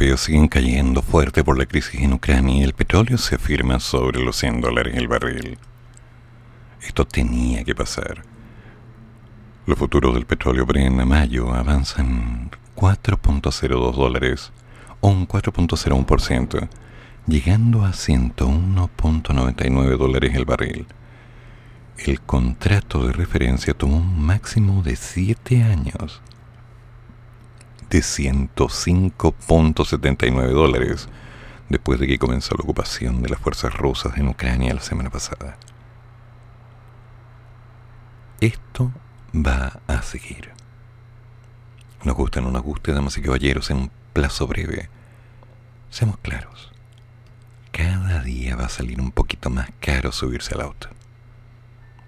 Bolsas europeas siguen cayendo fuerte por la crisis en Ucrania y el petróleo se afirma sobre los 100 dólares el barril. Esto tenía que pasar. Los futuros del petróleo Brent a mayo avanzan 4.02 dólares o un 4.01%, llegando a 101.99 dólares el barril. El contrato de referencia tomó un máximo de 7 años de 105.79 dólares después de que comenzó la ocupación de las fuerzas rusas en Ucrania la semana pasada. Esto va a seguir. Nos gustan o nos guste, damas y caballeros, en un plazo breve. Seamos claros. Cada día va a salir un poquito más caro subirse al auto.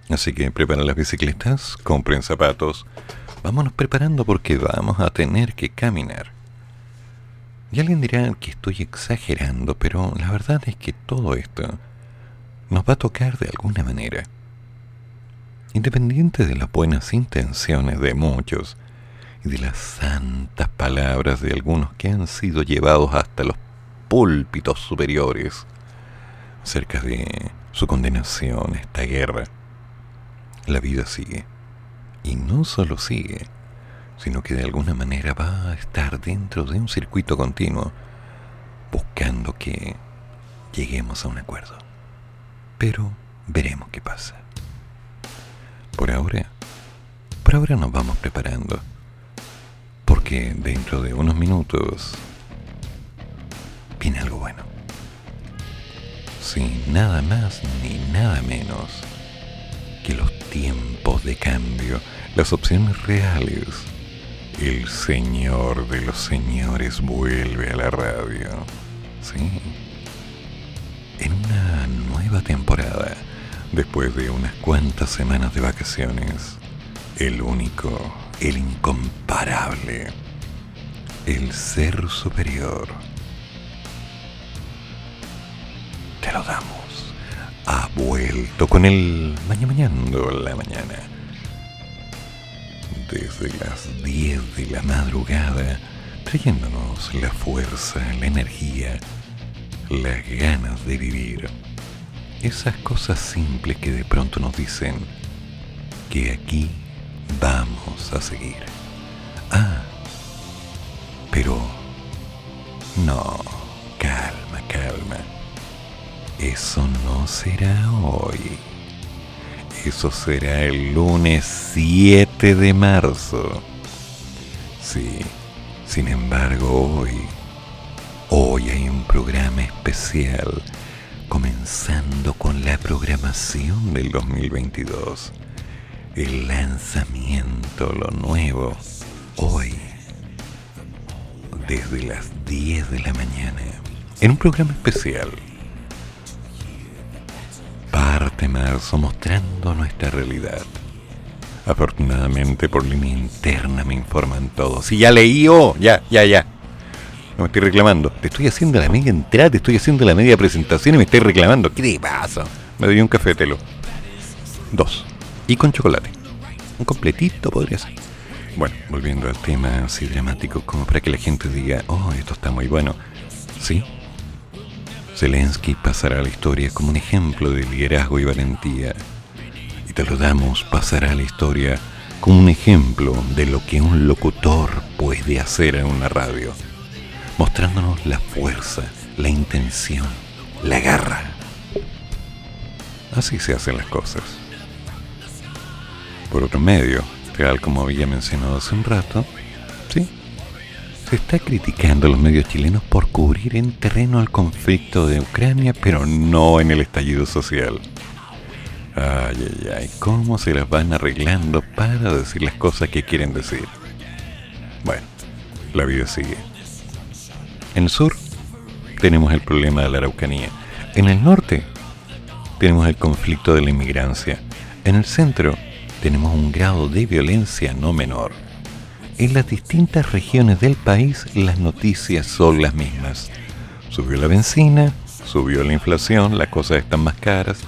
Así que preparen las bicicletas, compren zapatos, vámonos preparando porque vamos a tener que caminar. Y alguien dirá que estoy exagerando, pero la verdad es que todo esto nos va a tocar de alguna manera. Independiente de las buenas intenciones de muchos y de las santas palabras de algunos que han sido llevados hasta los púlpitos superiores acerca de su condenación a esta guerra, la vida sigue. Y no solo sigue, sino que de alguna manera va a estar dentro de un circuito continuo, buscando que lleguemos a un acuerdo. Pero veremos qué pasa. Por ahora, por ahora nos vamos preparando, porque dentro de unos minutos viene algo bueno. Sin nada más ni nada menos que los tiempos de cambio, las opciones reales. El señor de los señores vuelve a la radio. Sí. En una nueva temporada, después de unas cuantas semanas de vacaciones, el único, el incomparable, el ser superior. Te lo damos ha vuelto con el mañana mañando la mañana. Desde las 10 de la madrugada, trayéndonos la fuerza, la energía, las ganas de vivir. Esas cosas simples que de pronto nos dicen que aquí vamos a seguir. Ah, pero no, calma, calma. Eso no será hoy. Eso será el lunes 7 de marzo. Sí, sin embargo hoy, hoy hay un programa especial comenzando con la programación del 2022. El lanzamiento, lo nuevo, hoy, desde las 10 de la mañana en un programa especial. Parte marzo mostrando nuestra realidad. Afortunadamente por línea interna me informan todos. Y ya leí, oh, ya, ya, ya. No me estoy reclamando. Te estoy haciendo la media entrada, te estoy haciendo la media presentación y me estoy reclamando. ¿Qué te pasa? Me doy un café telo. Dos. Y con chocolate. Un completito podría ser. Bueno, volviendo al tema así dramático, como para que la gente diga, oh, esto está muy bueno. Sí. Zelensky pasará a la historia como un ejemplo de liderazgo y valentía. Y te lo damos, pasará a la historia como un ejemplo de lo que un locutor puede hacer en una radio mostrándonos la fuerza, la intención, la garra. Así se hacen las cosas. Por otro medio, tal como había mencionado hace un rato, se está criticando a los medios chilenos por cubrir en terreno el conflicto de Ucrania, pero no en el estallido social. Ay, ay, ay, cómo se las van arreglando para decir las cosas que quieren decir. Bueno, la vida sigue. En el sur tenemos el problema de la Araucanía. En el norte tenemos el conflicto de la inmigrancia. En el centro tenemos un grado de violencia no menor. En las distintas regiones del país las noticias son las mismas. Subió la benzina, subió la inflación, las cosas están más caras,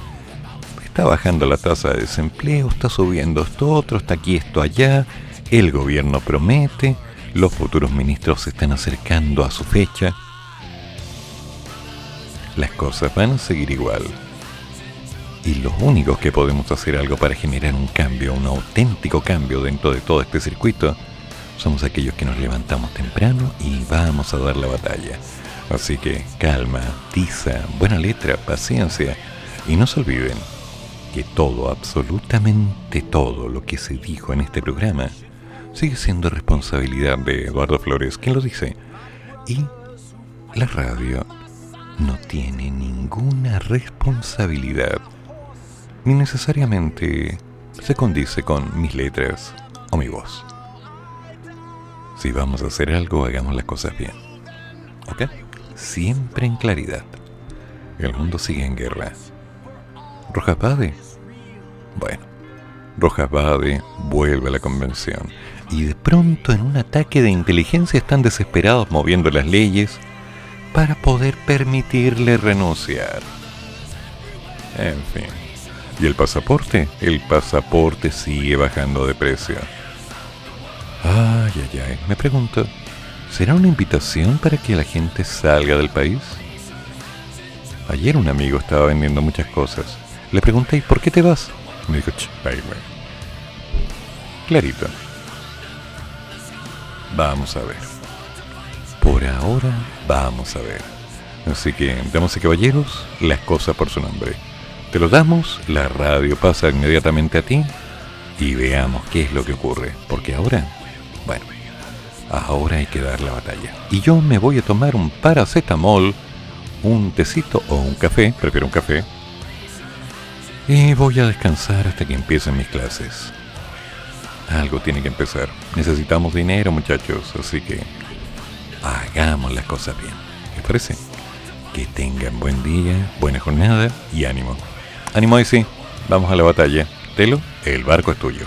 está bajando la tasa de desempleo, está subiendo esto otro, está aquí esto allá, el gobierno promete, los futuros ministros se están acercando a su fecha. Las cosas van a seguir igual. Y los únicos que podemos hacer algo para generar un cambio, un auténtico cambio dentro de todo este circuito, somos aquellos que nos levantamos temprano y vamos a dar la batalla. Así que calma, tiza, buena letra, paciencia y no se olviden que todo, absolutamente todo lo que se dijo en este programa sigue siendo responsabilidad de Eduardo Flores, quien lo dice. Y la radio no tiene ninguna responsabilidad, ni necesariamente se condice con mis letras o mi voz. Si vamos a hacer algo, hagamos las cosas bien. ¿Ok? Siempre en claridad. El mundo sigue en guerra. Rojas Bade. Bueno, Rojas Bade vuelve a la convención y de pronto en un ataque de inteligencia están desesperados moviendo las leyes para poder permitirle renunciar. En fin. ¿Y el pasaporte? El pasaporte sigue bajando de precio. Ay, ay, ay. Me pregunto, ¿será una invitación para que la gente salga del país? Ayer un amigo estaba vendiendo muchas cosas. Le pregunté, ¿y por qué te vas? Me dijo, ay, Clarito. Vamos a ver. Por ahora, vamos a ver. Así que, damas y caballeros, las cosas por su nombre. Te lo damos, la radio pasa inmediatamente a ti y veamos qué es lo que ocurre. Porque ahora, bueno, ahora hay que dar la batalla. Y yo me voy a tomar un paracetamol, un tecito o un café, prefiero un café. Y voy a descansar hasta que empiecen mis clases. Algo tiene que empezar. Necesitamos dinero, muchachos, así que hagamos las cosas bien. ¿Les parece? Que tengan buen día, buena jornada y ánimo. Ánimo sí, vamos a la batalla. Telo, el barco es tuyo.